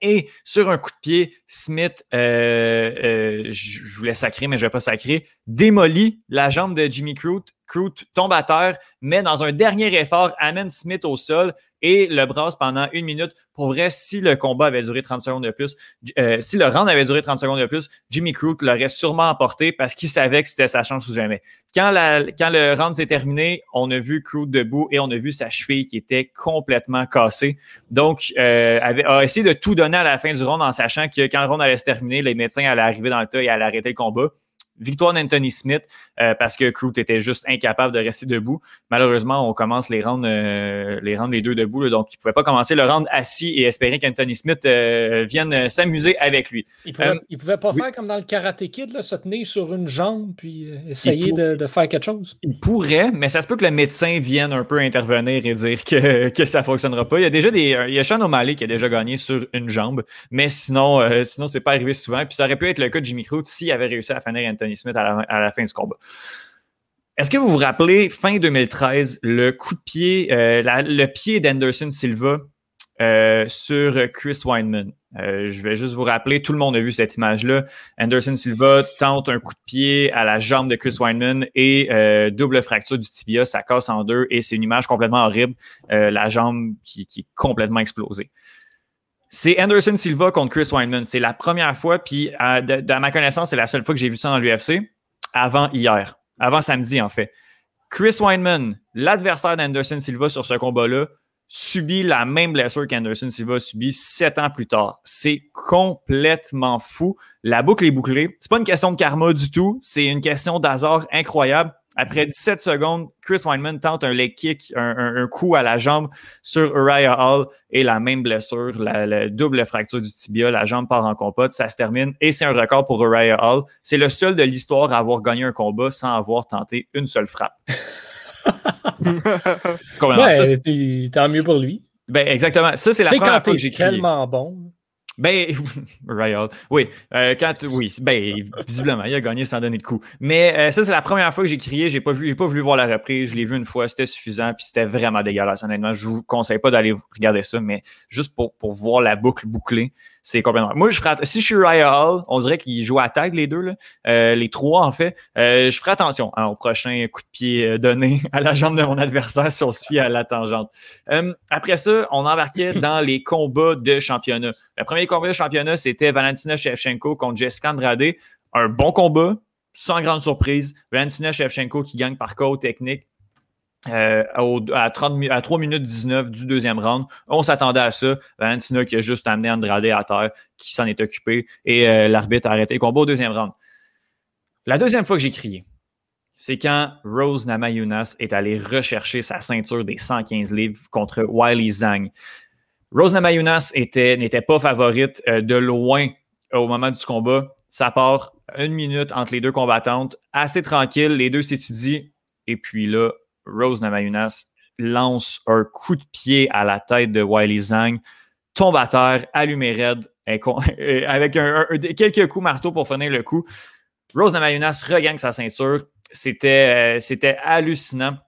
[SPEAKER 2] Et sur un coup de pied, Smith, je voulais sacrer, mais je ne vais pas sacrer, démolit la jambe de Jimmy Crute. Crute tombe à terre, mais dans un dernier effort, amène Smith au sol et le brasse pendant une minute. Pour vrai, si le combat avait duré 30 secondes de plus, euh, si le round avait duré 30 secondes de plus, Jimmy Crute l'aurait sûrement emporté parce qu'il savait que c'était sa chance ou jamais. Quand, la, quand le round s'est terminé, on a vu Crute debout et on a vu sa cheville qui était complètement cassée. Donc, euh, avait, a essayé de tout donner à la fin du round en sachant que quand le round allait se terminer, les médecins allaient arriver dans le tas et allaient arrêter le combat victoire d'Anthony Smith euh, parce que Crute était juste incapable de rester debout. Malheureusement, on commence les rounds, euh, les rounds les deux debout, donc il pouvait pas commencer le round assis et espérer qu'Anthony Smith euh, vienne s'amuser avec lui.
[SPEAKER 1] Il pouvait, pouvait pas faire comme dans le Karate Kid, là, se tenir sur une jambe puis essayer de, faire quelque chose.
[SPEAKER 2] Il pourrait, mais ça se peut que le médecin vienne un peu intervenir et dire que, que ça fonctionnera pas. Il y a déjà des, il y a Sean O'Malley qui a déjà gagné sur une jambe, mais sinon, sinon c'est pas arrivé souvent. Puis ça aurait pu être le cas de Jimmy Crute s'il avait réussi à finir Anthony Smith à la, fin du combat. Est-ce que vous vous rappelez, fin 2013, le coup de pied, euh, le pied d'Anderson Silva euh, sur Chris Weinman? Euh, je vais juste vous rappeler, tout le monde a vu cette image-là. Anderson Silva tente un coup de pied à la jambe de Chris Weinman et double fracture du tibia, ça casse en deux et c'est une image complètement horrible, la jambe qui, qui, est complètement explosée. C'est Anderson Silva contre Chris Weinman. C'est la première fois, puis de, ma connaissance, c'est la seule fois que j'ai vu ça dans l'UFC, avant hier, avant samedi en fait. Chris Weinman, l'adversaire d'Anderson Silva sur ce combat-là, subit la même blessure qu'Anderson Silva a subi sept ans plus tard. C'est complètement fou. La boucle est bouclée. C'est pas une question de karma du tout. C'est une question d'hasard incroyable. Après 17 secondes, Chris Weinman tente un leg kick, un, coup à la jambe sur Uriah Hall et la même blessure, la, double fracture du tibia, la jambe part en compote, ça se termine et c'est un record pour Uriah Hall. C'est le seul de l'histoire à avoir gagné un combat sans avoir tenté une seule frappe.
[SPEAKER 1] ouais, tant mieux pour lui.
[SPEAKER 2] Ben, exactement. Ça, c'est la première fois que j'ai
[SPEAKER 1] tellement bon.
[SPEAKER 2] Ben, Ryan, oui, euh, quand, oui, ben, visiblement, il a gagné sans donner de coup. Mais euh, ça, c'est la première fois que j'ai crié. J'ai pas vu, j'ai pas voulu voir la reprise. Je l'ai vu une fois, c'était suffisant, puis c'était vraiment dégueulasse. Honnêtement, je vous conseille pas d'aller regarder ça, mais juste pour, pour voir la boucle bouclée, c'est complètement. Moi, je ferais. Si je suis Ryan Hall, on dirait qu'ils jouent à tag les deux, là, euh, les trois en fait. Euh, je ferai attention hein, au prochain coup de pied euh, donné à la jambe de mon adversaire si on se fie à la tangente. après ça, on embarquait dans les combats de championnat. Le premier combat de championnat, c'était Valentina Shevchenko contre Jessica Andrade. Un bon combat, sans grande surprise. Valentina Shevchenko qui gagne par code technique. Euh, à, 30, à 3 minutes 19 du deuxième round. On s'attendait à ça. Valentina qui a juste amené Andrade à terre, qui s'en est occupé, et euh, l'arbitre a arrêté le combat au deuxième round. La deuxième fois que j'ai crié, c'est quand Rose Namayunas est allé rechercher sa ceinture des 115 livres contre Wiley Zhang. Rose Namayunas n'était pas favorite euh, de loin au moment du combat. Ça part une minute entre les deux combattantes, assez tranquille, les deux s'étudient, et puis là, Rose Namayunas lance un coup de pied à la tête de Wiley Zhang, tombe à terre, allumé raide, avec quelques coups marteau pour finir le coup. Rose Namajunas regagne sa ceinture. C'était, c'était hallucinant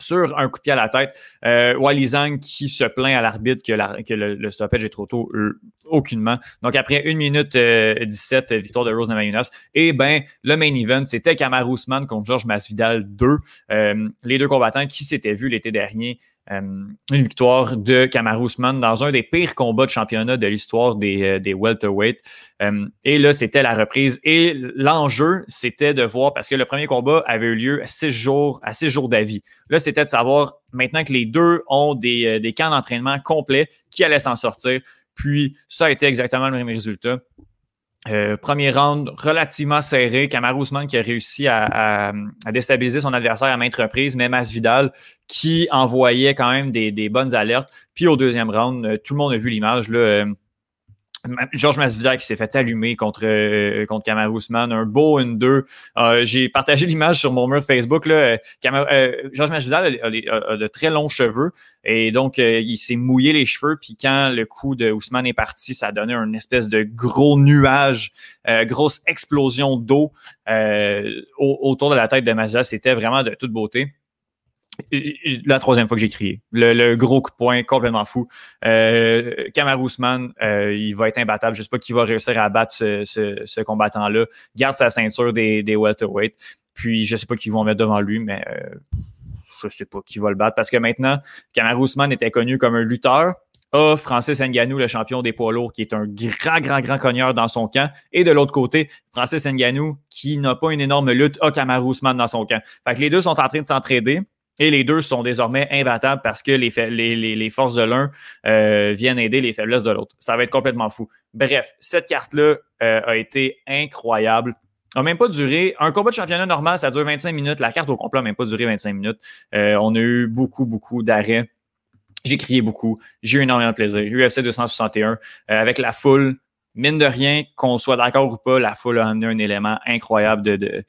[SPEAKER 2] sur un coup de pied à la tête. Euh, Wally Zhang qui se plaint à l'arbitre que, le, stoppage est trop tôt, euh, aucunement. Donc après 1 minute 17, euh, victoire de Rose Namajunas. Et ben le main event, c'était Kamar Ousmane contre Georges Masvidal 2. Euh, les deux combattants qui s'étaient vus l'été dernier euh, une victoire de Kamaru Usman dans un des pires combats de championnat de l'histoire des, euh, des welterweight. Euh, et là, c'était la reprise. Et l'enjeu, c'était de voir, parce que le premier combat avait eu lieu à six jours, à six jours d'avis. Là, c'était de savoir, maintenant que les deux ont des, des camps d'entraînement complets, qui allait s'en sortir. Puis, ça a été exactement le même résultat. Euh, premier round relativement serré. Kamaru Usman qui a réussi à, déstabiliser son adversaire à maintes reprises, mais Masvidal qui envoyait quand même des, des bonnes alertes. Puis au deuxième round, euh, tout le monde a vu l'image. Là, euh, Georges Masvidal qui s'est fait allumer contre, euh, contre Kamaru un beau 1-2. Euh, j'ai partagé l'image sur mon mur Facebook. Là. Euh, Georges Masvidal a, de très longs cheveux et donc il s'est mouillé les cheveux. Puis quand le coup de Usman est parti, ça a donné une espèce de gros nuage, grosse explosion d'eau autour de la tête de Masvidal. C'était vraiment de toute beauté la troisième fois que j'ai crié. Le, gros coup de poing complètement fou. Euh, euh, il va être imbattable. Je sais pas qui va réussir à battre ce, combattant-là. Garde sa ceinture des, des welterweight. Puis je sais pas qui vont mettre devant lui, mais euh, je sais pas qui va le battre. Parce que maintenant, Kamaru Usman était connu comme un lutteur. A Francis Ngannou, le champion des poids lourds, qui est un grand, grand, grand cogneur dans son camp. Et de l'autre côté, Francis Ngannou, qui n'a pas une énorme lutte, a Kamaru Usman dans son camp. Fait que les deux sont en train de s'entraider. Et les deux sont désormais imbattables parce que les, forces de l'un euh, viennent aider les faiblesses de l'autre. Ça va être complètement fou. Bref, cette carte-là euh, a été incroyable. A même pas duré. Un combat de championnat normal, ça dure 25 minutes. La carte au complet n'a même pas duré 25 minutes. Euh, on a eu beaucoup, beaucoup d'arrêts. J'ai crié beaucoup. J'ai eu énormément de plaisir. UFC 261 avec la foule mine de rien, qu'on soit d'accord ou pas, la foule a amené un élément incroyable de,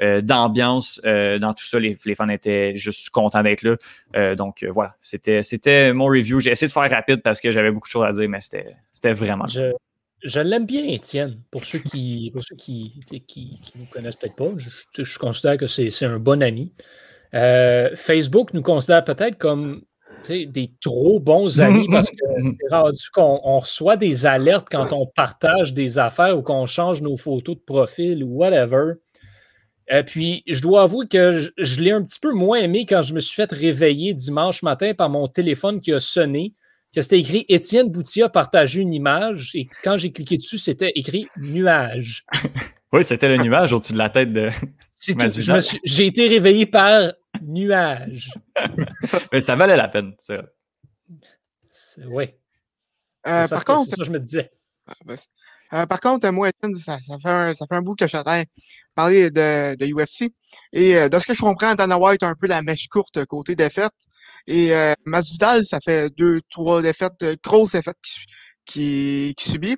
[SPEAKER 2] euh, d'ambiance euh, dans tout ça. Les, fans étaient juste contents d'être là. Euh, donc voilà, c'était, c'était mon review. J'ai essayé de faire rapide parce que j'avais beaucoup de choses à dire, mais c'était, c'était vraiment.
[SPEAKER 1] Je, je l'aime bien, Étienne. Pour ceux qui pour ceux qui, qui, nous connaissent peut-être pas, je, je, considère que c'est, c'est un bon ami. Facebook nous considère peut-être comme des trop bons amis parce que c'est rendu qu'on reçoit des alertes quand on partage des affaires ou qu'on change nos photos de profil ou whatever. Et euh, puis, je dois avouer que je, l'ai un petit peu moins aimé quand je me suis fait réveiller dimanche matin par mon téléphone qui a sonné, que c'était écrit Étienne Boutia partagé une image. Et quand j'ai cliqué dessus, c'était écrit nuage.
[SPEAKER 2] oui, c'était le nuage au-dessus de la tête de.
[SPEAKER 1] J'ai été réveillé par nuage.
[SPEAKER 2] Mais ça valait la peine,
[SPEAKER 1] ça. Oui.
[SPEAKER 3] Euh, par contre.
[SPEAKER 1] C'est ça je me disais.
[SPEAKER 3] Ah, ben, euh, par contre, moi, ça, ça, fait un, ça fait un bout que je parler de, de UFC. Et euh, de ce que je comprends, Dana White a un peu la mèche courte côté défaite. Et euh, Masvidal, ça fait deux, trois défaites, grosses défaites qui, qui, subit.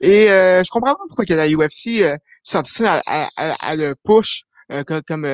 [SPEAKER 3] Et je comprends pas pourquoi que la UFC s'obstine à, à, à, le push comme, comme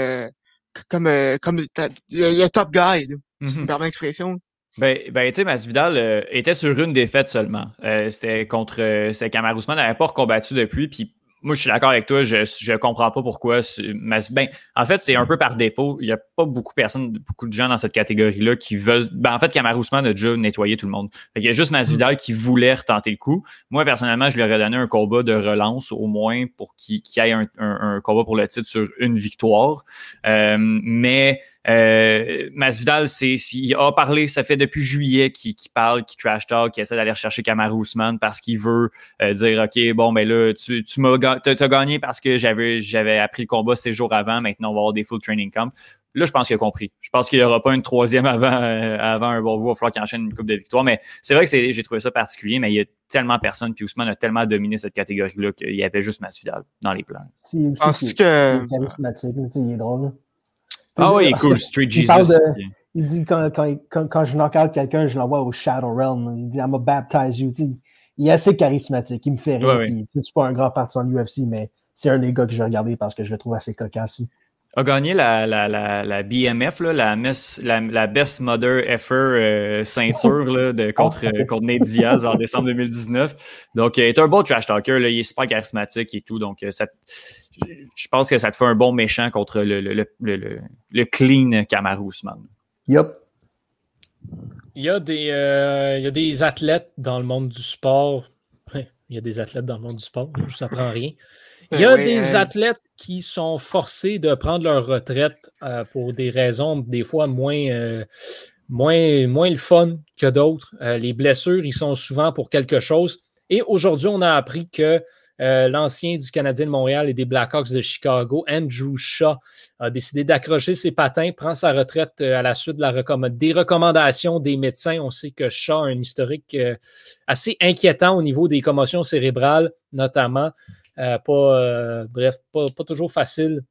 [SPEAKER 3] comme, euh, comme le, top guy, si tu me permets l'expression.
[SPEAKER 2] Ben, ben tu sais, Masvidal euh, était sur une défaite seulement. Euh, c'était contre euh, Kamar Ousmane, n'avait pas recombattu depuis, puis moi, je suis d'accord avec toi. Je ne comprends pas pourquoi. Ben, en fait, c'est un peu par défaut. Il n'y a pas beaucoup de personnes, beaucoup de gens dans cette catégorie-là qui veulent. Ben, en fait, Kamar Ousmane a déjà nettoyé tout le monde. il y a juste Masvidal qui voulait retenter le coup. Moi, personnellement, je lui aurais donné un combat de relance, au moins, pour qu'il y ait un, un, combat pour le titre sur une victoire. Euh, mais euh, Masvidal, c'est, il a parlé, ça fait depuis juillet qu'il, parle, qu'il trash talk, qu'il essaie d'aller chercher Kamaru Usman parce qu'il veut euh, dire, OK, bon, ben là, tu, tu m'as t'as, gagné parce que j'avais, j'avais appris le combat ces jours avant, maintenant on va avoir des full training camp. Là, je pense qu'il a compris. Je pense qu'il n'y aura pas une troisième avant, euh, avant un bon Il va falloir qu'il enchaîne une coupe de victoire. Mais c'est vrai que c'est, j'ai trouvé ça particulier, mais il y a tellement personne, puis Ousmane a tellement dominé cette catégorie-là qu'il y avait juste Masvidal dans les plans.
[SPEAKER 3] Je pense que...
[SPEAKER 4] il est drôle.
[SPEAKER 2] Ah oui, cool, Street Jesus.
[SPEAKER 4] Il, dit quand, quand, quand, quand je knock out quelqu'un, je l'envoie au Shadow Realm. Il dit I'm a baptize you. Il, est assez charismatique. Il me fait rire. Ouais, ouais. C'est pas un grand partisan de l'UFC, mais c'est un des gars que j'ai regardé parce que je le trouve assez cocasse.
[SPEAKER 2] a gagné la, la, la, la BMF, là, la, la, la, Best Mother Effer euh, ceinture là, de, contre, oh. contre Nate Diaz en décembre 2019. Donc, il est un bon trash talker. Là, il est super charismatique et tout. Donc, ça, je pense que ça te fait un bon méchant contre le, le, le, le clean Camarus, man.
[SPEAKER 4] Yup.
[SPEAKER 1] Il y, a des, euh, il y a des athlètes dans le monde du sport. Il y a des athlètes dans le monde du sport, je ne prend rien. Il y a des athlètes qui sont forcés de prendre leur retraite euh, pour des raisons des fois moins, euh, moins, moins le fun que d'autres. les blessures, ils sont souvent pour quelque chose. Et aujourd'hui, on a appris que euh, l'ancien du Canadien de Montréal et des Blackhawks de Chicago, Andrew Shaw, a décidé d'accrocher ses patins, prend sa retraite euh, à la suite de la des recommandations des médecins. On sait que Shaw a un historique euh, assez inquiétant au niveau des commotions cérébrales, notamment. bref, pas, toujours facile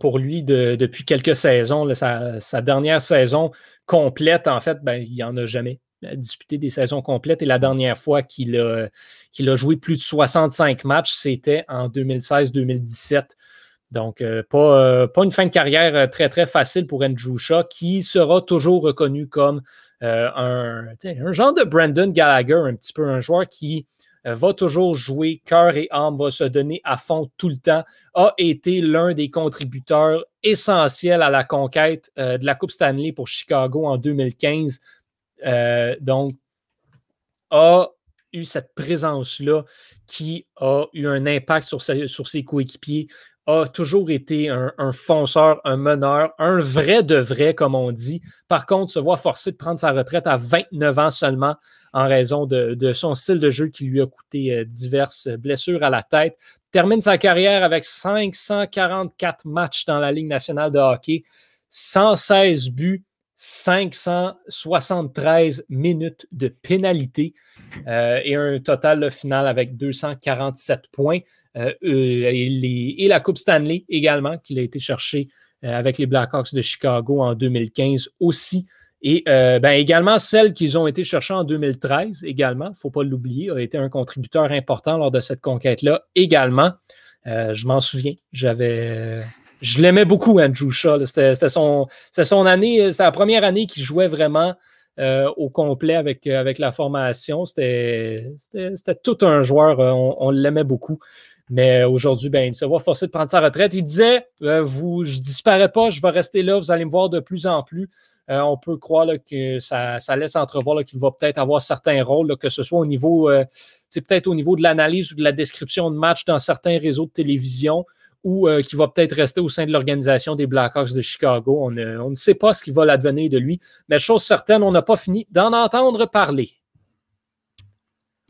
[SPEAKER 1] pour lui depuis quelques saisons. sa, dernière saison complète, en fait, ben, il n'y en a jamais disputé des saisons complètes et la dernière fois qu'il a, joué plus de 65 matchs, c'était en 2016-2017. Donc, euh, pas, euh, pas, une fin de carrière euh, très, très facile pour Andrew Shaw, qui sera toujours reconnu comme un, un, genre de Brandon Gallagher, un petit peu un joueur qui va toujours jouer cœur et âme, va se donner à fond tout le temps, a été l'un des contributeurs essentiels à la conquête de la Coupe Stanley pour Chicago en 2015 euh, donc, a eu cette présence-là qui a eu un impact sur, ses coéquipiers, a toujours été un, fonceur, un meneur, un vrai de vrai, comme on dit. Par contre, se voit forcé de prendre sa retraite à 29 ans seulement en raison de, son style de jeu qui lui a coûté euh, diverses blessures à la tête. Termine sa carrière avec 544 matchs dans la Ligue nationale de hockey, 116 buts, 573 minutes de pénalité euh, et un total final avec 247 points. Euh, euh, et, la Coupe Stanley également, qu'il a été cherché avec les Blackhawks de Chicago en 2015 aussi. Et ben, également celle qu'ils ont été chercher en 2013 également, il ne faut pas l'oublier, a été un contributeur important lors de cette conquête-là également. je m'en souviens, j'avais je l'aimais beaucoup, Andrew Shaw. C'était son, son, année, euh, c'était la première année qu'il jouait vraiment euh, au complet avec, euh, avec la formation. C'était tout un joueur. On, l'aimait beaucoup. Mais aujourd'hui, ben, il se voit forcé de prendre sa retraite. Il disait vous, Je ne disparais pas, je vais rester là, vous allez me voir de plus en plus. on peut croire que ça, laisse entrevoir qu'il va peut-être avoir certains rôles, que ce soit au niveau, c'est peut-être au niveau de l'analyse ou de la description de match dans certains réseaux de télévision ou euh, qui va peut-être rester au sein de l'organisation des Blackhawks de Chicago. On ne, sait pas ce qui va l'advenir de lui, mais chose certaine, on n'a pas fini d'en entendre parler.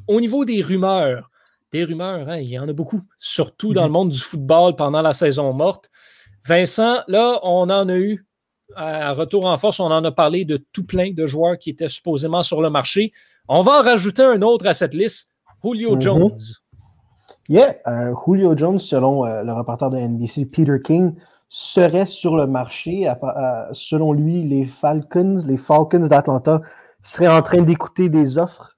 [SPEAKER 1] Au niveau des rumeurs, des rumeurs, hein, il y en a beaucoup, surtout dans le monde du football pendant la saison morte. Vincent, là, on en a eu à retour en force, on en a parlé de tout plein de joueurs qui étaient supposément sur le marché. On va en rajouter un autre à cette liste, Julio mm-hmm. Jones.
[SPEAKER 4] Yeah, euh, Julio Jones, selon euh, le reporter de NBC, Peter King, serait sur le marché. selon lui, les Falcons, les Falcons d'Atlanta seraient en train d'écouter des offres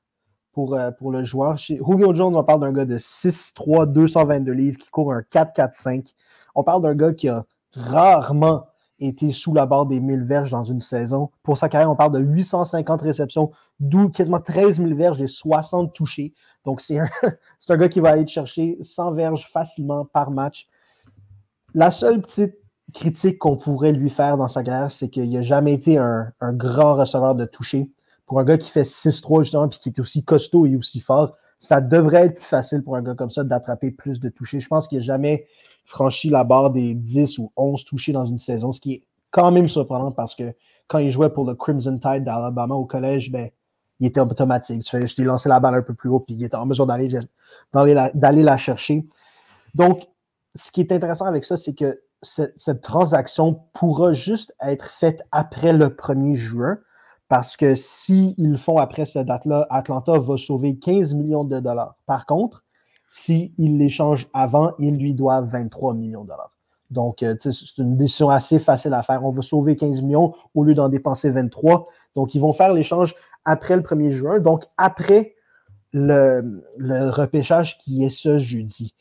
[SPEAKER 4] pour, euh, pour le joueur. Julio Jones, on parle d'un gars de 6'3, 222 livres qui court un 4-4-5. On parle d'un gars qui a rarement été sous la barre des 1000 verges dans une saison. Pour sa carrière, on parle de 850 réceptions, d'où quasiment 13 000 verges et 60 touchés. Donc, c'est un, un, gars qui va aller chercher 100 verges facilement par match. La seule petite critique qu'on pourrait lui faire dans sa carrière, c'est qu'il n'a jamais été un, grand receveur de toucher. Pour un gars qui fait 6-3 justement, puis qui est aussi costaud et aussi fort, ça devrait être plus facile pour un gars comme ça d'attraper plus de touchés. Je pense qu'il n'a jamais franchi la barre des 10 ou 11 touchés dans une saison, ce qui est quand même surprenant parce que quand il jouait pour le Crimson Tide d'Alabama au collège, ben, il était automatique. Tu fais, t'ai lancé la balle un peu plus haut, puis il était en mesure d'aller, d'aller, la, chercher. Donc, ce qui est intéressant avec ça, c'est que cette, transaction pourra juste être faite après le 1er juin, parce que s'ils le font après cette date-là, Atlanta va sauver 15 millions de dollars. Par contre, s'il l'échange avant, il lui doit 23 millions de dollars. Donc, euh, c'est une décision assez facile à faire. On va sauver 15 millions au lieu d'en dépenser 23. Donc, ils vont faire l'échange après le 1er juin, donc après le, repêchage qui est ce jeudi.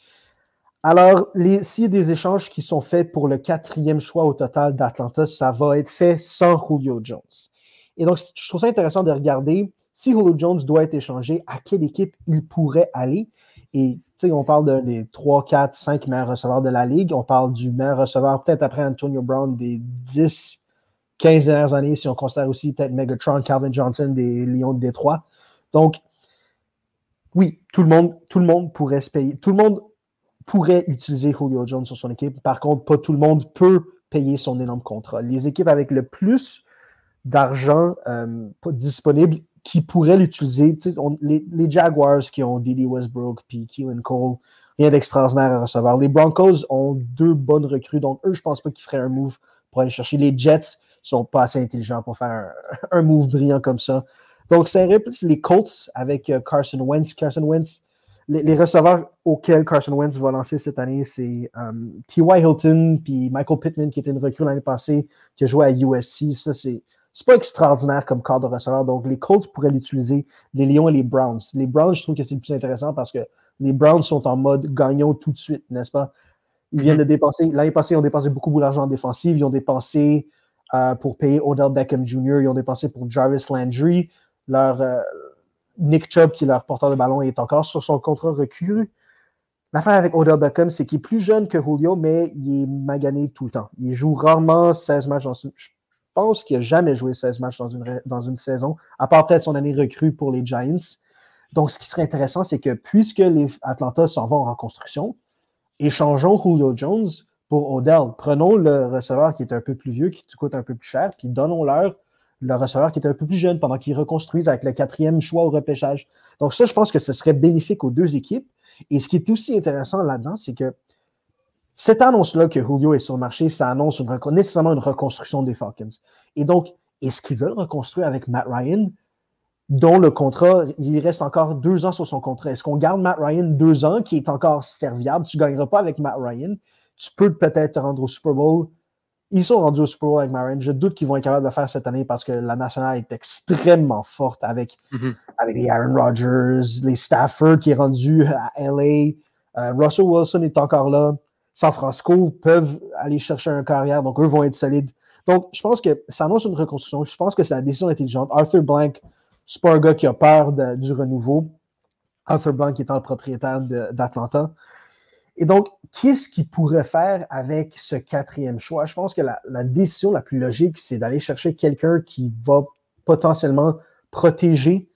[SPEAKER 4] Alors, s'il y a des échanges qui sont faits pour le quatrième choix au total d'Atlanta, ça va être fait sans Julio Jones. Et donc, je trouve ça intéressant de regarder si Julio Jones doit être échangé, à quelle équipe il pourrait aller. Et on parle des 3, 4, 5 meilleurs receveurs de la ligue. On parle du meilleur receveur, peut-être après Antonio Brown, des 10, 15 dernières années, si on considère aussi peut-être Megatron, Calvin Johnson des Lions de Détroit. Donc, oui, tout le monde, tout le monde pourrait se payer. Tout le monde pourrait utiliser Julio Jones sur son équipe. Par contre, pas tout le monde peut payer son énorme contrat. Les équipes avec le plus d'argent euh, disponible qui pourraient l'utiliser, les, Jaguars qui ont Didi Westbrook puis Keelan Cole, rien d'extraordinaire à recevoir. Les Broncos ont deux bonnes recrues, donc eux, je pense pas qu'ils feraient un move pour aller chercher. Les Jets sont pas assez intelligents pour faire un, move brillant comme ça. Donc, c'est les Colts avec euh, Carson Wentz. Carson Wentz, les, receveurs auxquels Carson Wentz va lancer cette année, c'est um, T.Y. Hilton puis Michael Pittman, qui était une recrue l'année passée, qui a joué à USC. Ça, c'est c'est pas extraordinaire comme corps de receveur. Donc, les Colts pourraient l'utiliser, les Lions et les Browns. Les Browns, je trouve que c'est le plus intéressant parce que les Browns sont en mode gagnant tout de suite, n'est-ce pas? Ils viennent de mm-hmm. dépenser, l'année passée, ils ont dépensé beaucoup d'argent en défensive. Ils ont dépensé euh, pour payer Odell Beckham Jr., ils ont dépensé pour Jarvis Landry. Leur, euh, Nick Chubb, qui est leur porteur de ballon, est encore sur son contrat recul. L'affaire avec Odell Beckham, c'est qu'il est plus jeune que Julio, mais il est magané tout le temps. Il joue rarement 16 matchs dans pense qu'il n'a jamais joué 16 matchs dans une, dans une saison, à part peut-être son année recrue pour les Giants. Donc, ce qui serait intéressant, c'est que puisque les Atlanta s'en vont en reconstruction, échangeons Julio Jones pour Odell. Prenons le receveur qui est un peu plus vieux, qui coûte un peu plus cher, puis donnons-leur le receveur qui est un peu plus jeune pendant qu'ils reconstruisent avec le quatrième choix au repêchage. Donc, ça, je pense que ce serait bénéfique aux deux équipes. Et ce qui est aussi intéressant là-dedans, c'est que cette annonce-là que Julio est sur le marché, ça annonce nécessairement une reconstruction des Falcons. Et donc, est-ce qu'ils veulent reconstruire avec Matt Ryan, dont le contrat, il reste encore deux ans sur son contrat? Est-ce qu'on garde Matt Ryan deux ans, qui est encore serviable? Tu ne gagneras pas avec Matt Ryan. Tu peux peut-être te rendre au Super Bowl. Ils sont rendus au Super Bowl avec Matt Ryan. Je doute qu'ils vont être capables de le faire cette année parce que la nationale est extrêmement forte avec, mm-hmm. avec les Aaron Rodgers, les Stafford qui est rendu à LA. Euh, Russell Wilson est encore là. San Francisco peuvent aller chercher un carrière, donc eux vont être solides. Donc, je pense que ça annonce une reconstruction. Je pense que c'est la décision intelligente. Arthur Blank, c'est pas un gars qui a peur du renouveau. Arthur Blank étant le propriétaire d'Atlanta. Et donc, qu'est-ce qu'il pourrait faire avec ce quatrième choix? Je pense que la, la décision la plus logique, c'est d'aller chercher quelqu'un qui va potentiellement protéger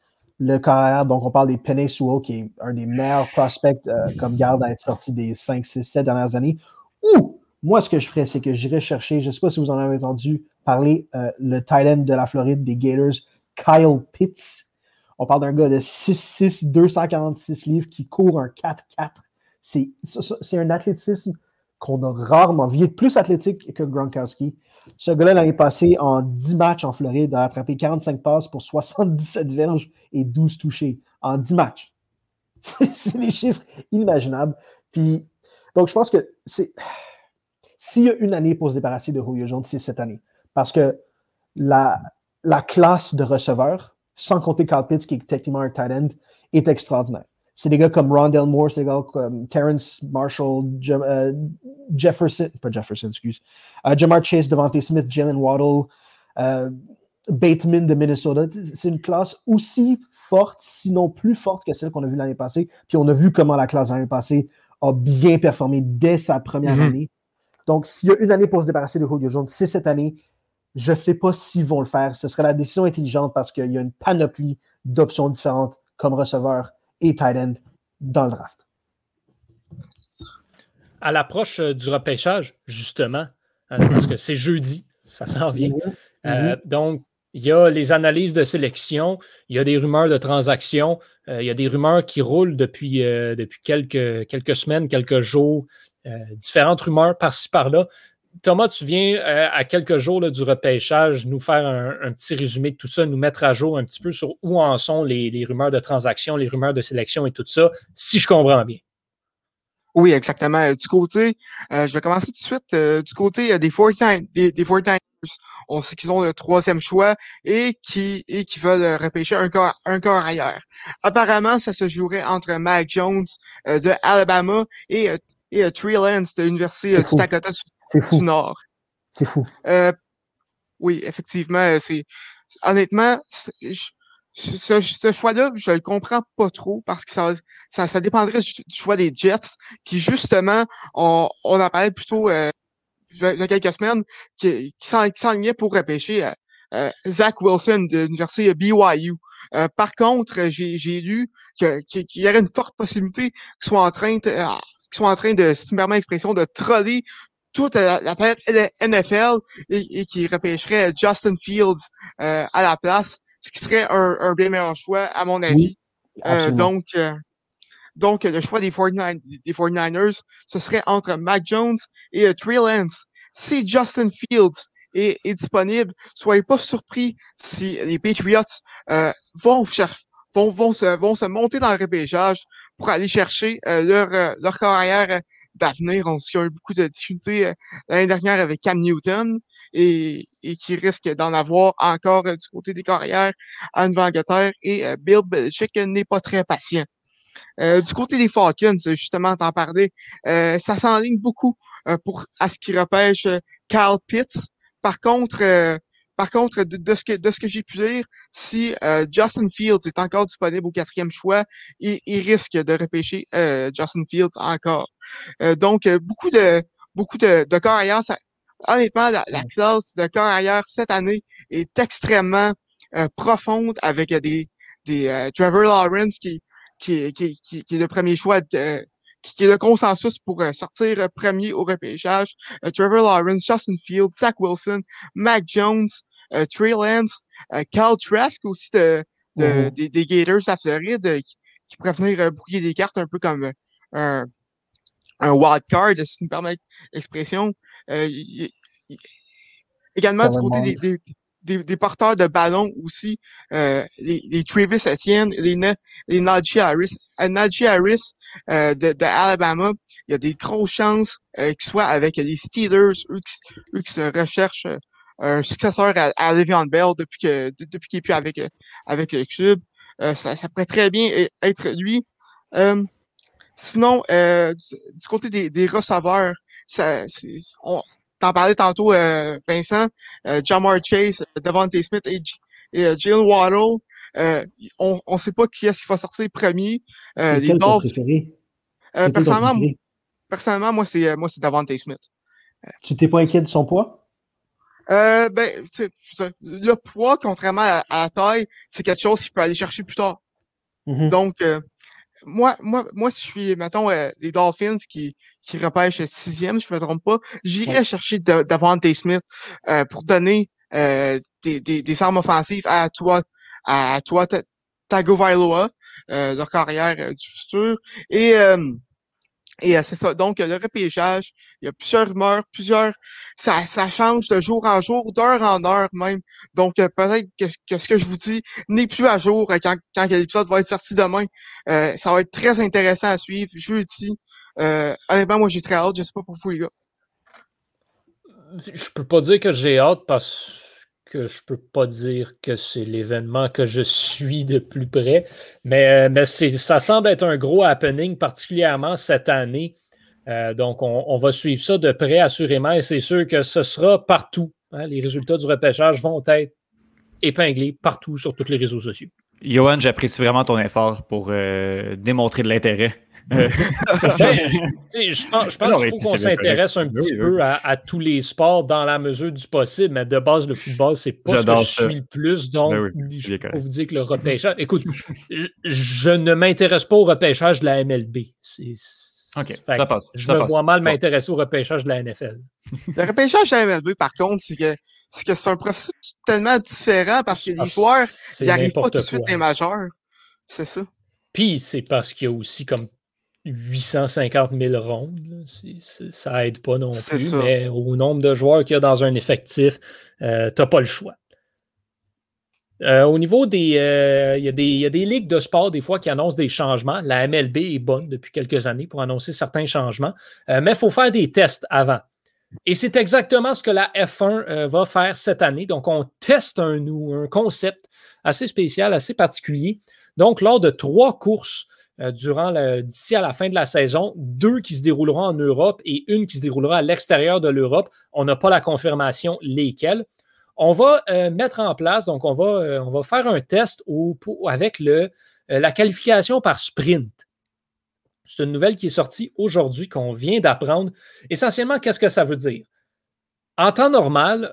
[SPEAKER 4] le carrière, donc on parle des Penny qui est un des meilleurs prospects euh, comme garde à être sorti des 5, 6, 7 dernières années. Ou, moi, ce que je ferais, c'est que j'irais chercher, je ne sais pas si vous en avez entendu parler, euh, le Titan de la Floride des Gators, Kyle Pitts. On parle d'un gars de 6'6, 246 livres qui court un 4-4. C'est un athlétisme qu'on a rarement vu. Il est plus athlétique que Gronkowski. Ce gars-là, l'année passée, en 10 matchs en Floride, a attrapé 45 passes pour 77 verges et 12 touchés en 10 matchs. C'est des chiffres inimaginables. Puis, donc, je pense que c'est. S'il y a une année pour se débarrasser de Julio Jones, c'est cette année. Parce que la, la classe de receveurs, sans compter Carl Pitts, qui est techniquement un tight end, est extraordinaire c'est des gars comme Rondell Moore, c'est des gars comme Terrence Marshall, euh, Jefferson, pas Jefferson, excuse, uh, Jamar Chase, Devante Smith, Jalen Waddle, euh, Bateman de Minnesota. C'est une classe aussi forte, sinon plus forte que celle qu'on a vue l'année passée. Puis on a vu comment la classe l'année passée a bien performé dès sa première mm-hmm. année. Donc, s'il y a une année pour se débarrasser de Julio Jones, c'est cette année. Je ne sais pas s'ils vont le faire. Ce serait la décision intelligente parce qu'il y a une panoplie d'options différentes comme receveur et tight end dans le draft.
[SPEAKER 1] À l'approche euh, du repêchage, justement, euh, parce que c'est jeudi, ça s'en vient. Mhm. Euh, mhm. donc, il y a les analyses de sélection, il y a des rumeurs de transactions, il y a des rumeurs qui roulent depuis, depuis quelques, quelques semaines, quelques jours, différentes rumeurs par-ci par-là. Thomas, tu viens euh, à quelques jours du repêchage nous faire un, petit résumé de tout ça, nous mettre à jour un petit peu sur où en sont les, rumeurs de transactions, les rumeurs de sélection et tout ça, si je comprends bien.
[SPEAKER 3] Oui, exactement. Euh, du côté, euh, je vais commencer tout de suite. du côté des 49 des, des on sait qu'ils ont le troisième choix et qui, et qui veulent repêcher un corps, un corps ailleurs. Apparemment, ça se jouerait entre Mac Jones de Alabama et et Trey Lance de l'Université du Dakota du Nord.
[SPEAKER 4] C'est fou.
[SPEAKER 3] oui, effectivement, c'est honnêtement, ce, choix-là, je le comprends pas trop parce que ça, ça, ça dépendrait du, choix des Jets qui, justement, on, on en parlait plutôt euh, il y a quelques semaines, qui, qui s'enlignait pour repêcher euh, euh, Zach Wilson de l'université BYU. Euh, par contre, j'ai lu qu'il y aurait une forte possibilité qu'ils soient en train de, euh, qu'ils en train de, si tu me permets l'expression, de troller toute la, la planète NFL et, et qui repêcherait Justin Fields à la place ce qui serait un, un bien meilleur choix, à mon avis. euh, donc, euh, donc, le choix des 49, des 49ers, ce serait entre Mac Jones et uh, Trey Lance. Si Justin Fields est, est, disponible, soyez pas surpris si les Patriots euh, vont, vont, vont, se, vont se monter dans le repêchage pour aller chercher euh, leur, euh, leur carrière d'avenir. On sait qu'il y a eu beaucoup de difficultés euh, l'année dernière avec Cam Newton et, et qui risque d'en avoir encore euh, du côté des carrières en Nouvelle-Angleterre. Et euh, Bill Belichick n'est pas très patient. du côté des Falcons, justement, t'en parlais, ça s'enligne beaucoup pour à ce qui repêche Carl Pitts. Par contre, par contre, de, ce que, de ce que j'ai pu lire, si euh, Justin Fields est encore disponible au quatrième choix, il, risque de repêcher euh, Justin Fields encore. Euh, donc, beaucoup de beaucoup de, de corps ailleurs. honnêtement, la, classe de corps ailleurs cette année est extrêmement profonde avec des, des Trevor Lawrence qui, qui, qui, qui, qui est le premier choix de, qui est le consensus pour sortir premier au repêchage. Trevor Lawrence, Justin Fields, Zach Wilson, Mac Jones, euh, Trey Lance, euh, Cal Trask aussi de, de mm-hmm. des, des, Gators à Floride euh, qui, qui pourrait venir brouiller des cartes un peu comme un, un wild card, si tu me permets l'expression. également du côté des, des, des, des, porteurs de ballon aussi, euh, les, les, Travis Etienne, les, les Najee Harris, euh, Najee Harris euh, de, de, Alabama, il y a des grosses chances euh, qu'ils soient avec les Steelers, eux, eux qui se recherchent un successeur à, à Le'Veon Bell depuis que depuis qu'il est plus avec avec le club. Euh, ça, ça, pourrait très bien e, être lui. Euh, sinon, euh, du, côté des, des receveurs, ça, on t'en parlais tantôt, euh, Vincent, euh, Jamar Chase, Devontae Smith et, et Jalen Waddle. on ne sait pas qui est-ce qui va sortir premier.
[SPEAKER 4] Euh, les Dolphins.
[SPEAKER 3] personnellement, personnellement, moi, c'est moi, c'est Devontae Smith.
[SPEAKER 4] Tu t'es pas inquiet de son poids?
[SPEAKER 3] Euh, ben, le poids, contrairement à, la taille, c'est quelque chose qu'il peut aller chercher plus tard.
[SPEAKER 4] Mm-hmm.
[SPEAKER 3] Donc, euh, moi, moi, moi, si je suis, mettons, euh, les Dolphins qui, qui repêchent sixième, si je me trompe pas, j'irais chercher Davante Smith euh, pour donner euh, des, des, des, armes offensives à toi, à toi, Tagovailoa, euh, leur carrière du futur. Et et euh, c'est ça. Donc, le repêchage, il y a plusieurs rumeurs, plusieurs. Ça, ça change de jour en jour, d'heure en heure même. Donc, euh, peut-être que, ce que je vous dis n'est plus à jour euh, quand, quand l'épisode va être sorti demain. ça va être très intéressant à suivre. Jeudi. Euh, honnêtement, moi, j'ai très hâte. Je sais pas pour vous, les gars.
[SPEAKER 1] Je peux pas dire que j'ai hâte parce que je peux pas dire que c'est l'événement que je suis de plus près, mais, euh, mais ça semble être un gros happening, particulièrement cette année. Euh, donc, on, va suivre ça de près, assurément, et c'est sûr que ce sera partout. Hein. les résultats du repêchage vont être épinglés partout sur tous les réseaux sociaux.
[SPEAKER 2] Johan, j'apprécie vraiment ton effort pour euh, démontrer de l'intérêt
[SPEAKER 1] je pense, qu'il faut qu'on s'intéresse un petit peu à, tous les sports dans la mesure du possible, mais de base, le football, c'est pas ce que je suis le plus. Donc, je peux vous dire que le repêchage. Écoute, je, ne m'intéresse pas au repêchage de la MLB.
[SPEAKER 2] OK, ça passe.
[SPEAKER 1] Je me vois mal m'intéresser au repêchage de la NFL.
[SPEAKER 3] Le repêchage de la MLB, par contre, c'est que c'est un processus tellement différent parce que les ah, joueurs n'arrivent pas tout de suite les majeurs. C'est ça.
[SPEAKER 1] Puis c'est parce qu'il y a aussi comme 850 000 rondes. ça aide pas non plus, mais au nombre de joueurs qu'il y a dans un effectif, euh, tu n'as pas le choix. Euh, au niveau des. Euh, il y, y, a des ligues de sport, des fois, qui annoncent des changements. La MLB est bonne depuis quelques années pour annoncer certains changements, mais il faut faire des tests avant. Et c'est exactement ce que la F1 va faire cette année. Donc, on teste un, un concept assez spécial, assez particulier. Donc, lors de trois courses, durant d'ici à la fin de la saison, deux qui se dérouleront en Europe et une qui se déroulera à l'extérieur de l'Europe. On n'a pas la confirmation lesquelles. On va mettre en place, donc on va, on va faire un test avec le, la qualification par sprint. C'est une nouvelle qui est sortie aujourd'hui, qu'on vient d'apprendre. Essentiellement, qu'est-ce que ça veut dire? En temps normal,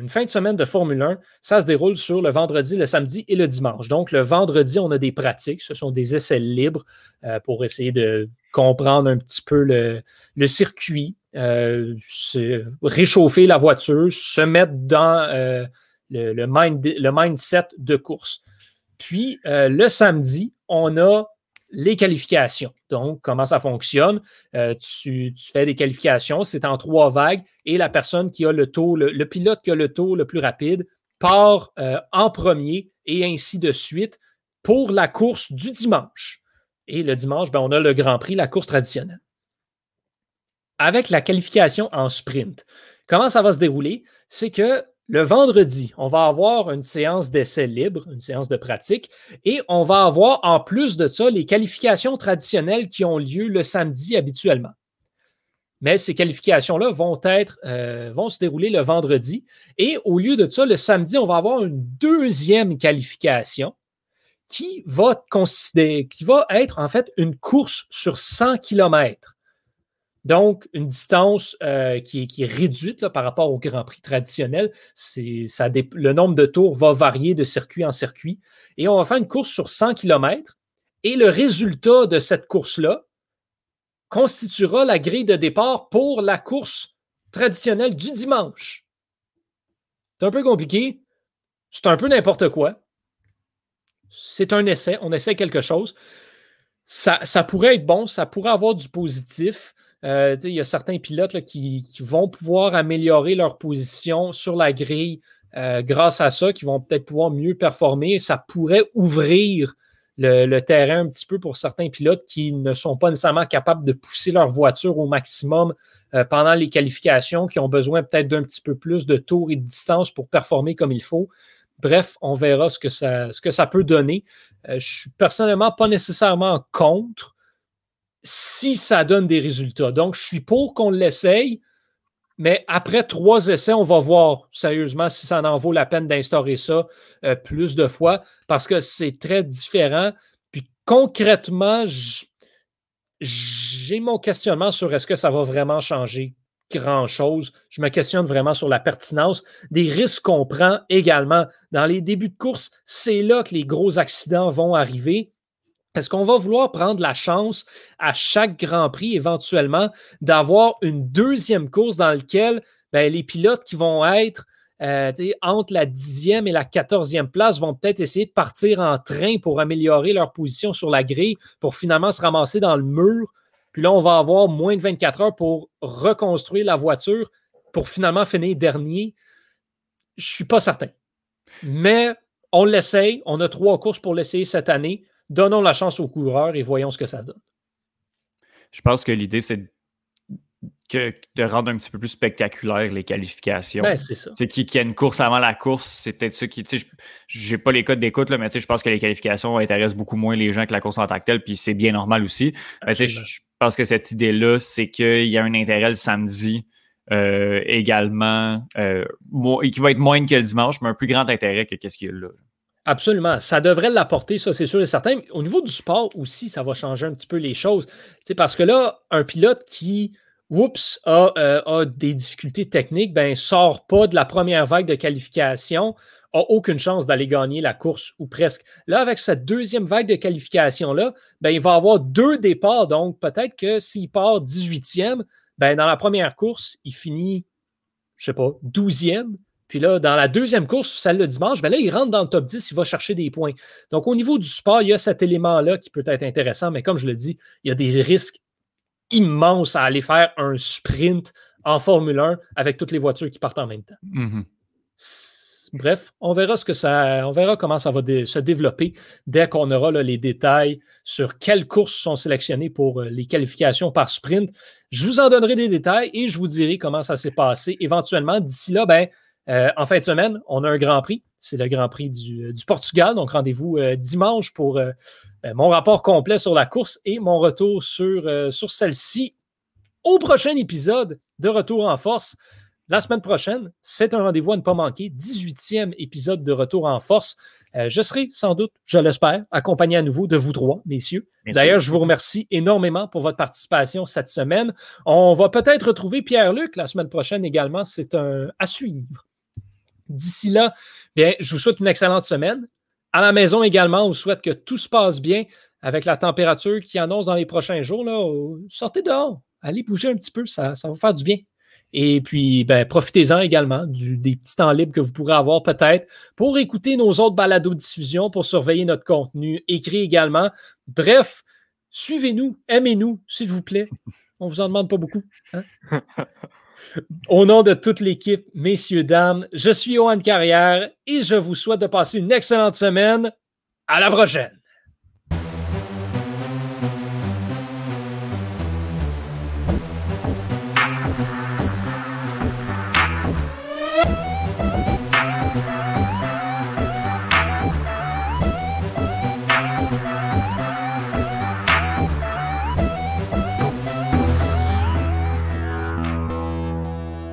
[SPEAKER 1] une fin de semaine de Formule 1, ça se déroule sur le vendredi, le samedi et le dimanche. Donc, le vendredi, on a des pratiques. Ce sont des essais libres euh, pour essayer de comprendre un petit peu le, circuit, euh, réchauffer la voiture, se mettre dans euh, le, le, mindset de course. Puis, le samedi, on a les qualifications. Donc, comment ça fonctionne? Euh, tu, fais des qualifications, c'est en trois vagues, et la personne qui a le taux, le, pilote qui a le taux le plus rapide part euh, en premier et ainsi de suite pour la course du dimanche. Et le dimanche, ben, on a le Grand Prix, la course traditionnelle. Avec la qualification en sprint, comment ça va se dérouler? C'est que le vendredi, on va avoir une séance d'essai libre, une séance de pratique, et on va avoir en plus de ça les qualifications traditionnelles qui ont lieu le samedi habituellement. Mais ces qualifications-là vont euh, vont se dérouler le vendredi. Et au lieu de ça, le samedi, on va avoir une deuxième qualification qui va, qui va être en fait une course sur 100 km. Donc, une distance euh, qui, est, réduite par rapport au Grand Prix traditionnel. Ça, le nombre de tours va varier de circuit en circuit. Et on va faire une course sur 100 km. Et le résultat de cette course-là constituera la grille de départ pour la course traditionnelle du dimanche. C'est un peu compliqué. C'est un peu n'importe quoi. C'est un essai. On essaie quelque chose. Ça, ça, pourrait être bon, ça pourrait avoir du positif. Euh, il y a certains pilotes qui, vont pouvoir améliorer leur position sur la grille euh, grâce à ça, qui vont peut-être pouvoir mieux performer. Ça pourrait ouvrir le, terrain un petit peu pour certains pilotes qui ne sont pas nécessairement capables de pousser leur voiture au maximum euh, pendant les qualifications, qui ont besoin peut-être d'un petit peu plus de tours et de distance pour performer comme il faut. Bref, on verra ce que ça, ce que ça peut donner. je suis personnellement pas nécessairement contre si ça donne des résultats. Donc, je suis pour qu'on l'essaye, mais après trois essais, on va voir sérieusement si ça en vaut la peine d'instaurer ça euh, plus de fois parce que c'est très différent. Puis concrètement, j'ai mon questionnement sur est-ce que ça va vraiment changer grand-chose. Je me questionne vraiment sur la pertinence des risques qu'on prend également. Dans les débuts de course, c'est là que les gros accidents vont arriver. Est-ce qu'on va vouloir prendre la chance à chaque Grand Prix éventuellement d'avoir une deuxième course dans laquelle ben, les pilotes qui vont être euh, entre la dixième et la quatorzième place vont peut-être essayer de partir en train pour améliorer leur position sur la grille pour finalement se ramasser dans le mur. Puis là, on va avoir moins de 24 heures pour reconstruire la voiture pour finalement finir dernier. Je ne suis pas certain. Mais on l'essaye. On a trois courses pour l'essayer cette année donnons la chance aux coureurs et voyons ce que ça donne.
[SPEAKER 2] Je pense que l'idée, c'est de rendre un petit peu plus spectaculaire les qualifications.
[SPEAKER 1] Ben, c'est ça.
[SPEAKER 2] Qu'il y a une course avant la course, c'est peut-être ça qui. Je n'ai pas les codes d'écoute, mais je pense que les qualifications intéressent beaucoup moins les gens que la course en tant que telle, puis c'est bien normal aussi. je pense que cette idée-là, c'est qu'il y a un intérêt le samedi. Euh, également, euh, qui va être moins que le dimanche, mais un plus grand intérêt que qu'est-ce qu'il y a là.
[SPEAKER 1] Absolument. Ça devrait l'apporter, ça, c'est sûr et certain. Au niveau du sport aussi, ça va changer un petit peu les choses. Parce que là, un pilote qui, oups, euh, a, des difficultés techniques, ben, sort pas de la première vague de qualification, a aucune chance d'aller gagner la course ou presque. Là, avec cette deuxième vague de qualification-là, ben, il va avoir deux départs. Donc, peut-être que s'il part 18e, ben, dans la première course, il finit, je sais pas, 12e. Puis là, dans la deuxième course, celle le dimanche, ben là, il rentre dans le top 10, il va chercher des points. Donc, au niveau du sport, il y a cet élément-là qui peut être intéressant, mais comme je le dis, il y a des risques immenses à aller faire un sprint en Formule 1 avec toutes les voitures qui partent en même temps.
[SPEAKER 2] Mm-hmm.
[SPEAKER 1] Bref, on verra ce que ça, on verra comment ça va se développer dès qu'on aura les détails sur quelles courses sont sélectionnées pour euh, les qualifications par sprint. Je vous en donnerai des détails et je vous dirai comment ça s'est passé éventuellement. D'ici là, ben, euh, en fin de semaine, on a un Grand Prix. C'est le Grand Prix du, Portugal. Donc, rendez-vous dimanche pour ben, mon rapport complet sur la course et mon retour sur, sur celle-ci au prochain épisode de Retour en force. La semaine prochaine, c'est un rendez-vous à ne pas manquer, 18e épisode de Retour en force. Euh, je serai sans doute, je l'espère, accompagné à nouveau de vous trois, messieurs. D'ailleurs, je vous remercie énormément pour votre participation cette semaine. On va peut-être retrouver Pierre-Luc la semaine prochaine également. C'est un à suivre. D'ici là, bien, je vous souhaite une excellente semaine. À la maison également, on vous souhaite que tout se passe bien avec la température qui annonce dans les prochains jours. Là, sortez dehors, allez bouger un petit peu, ça, va faire du bien. Et puis, ben, profitez-en également des petits temps libres que vous pourrez avoir peut-être pour écouter nos autres balados-diffusions, pour surveiller notre contenu écrit également. Bref, suivez-nous, aimez-nous, s'il vous plaît. On ne vous en demande pas beaucoup. Hein? Au nom de toute l'équipe, messieurs, dames, je suis Johan Carrière et je vous souhaite de passer une excellente semaine. À la prochaine!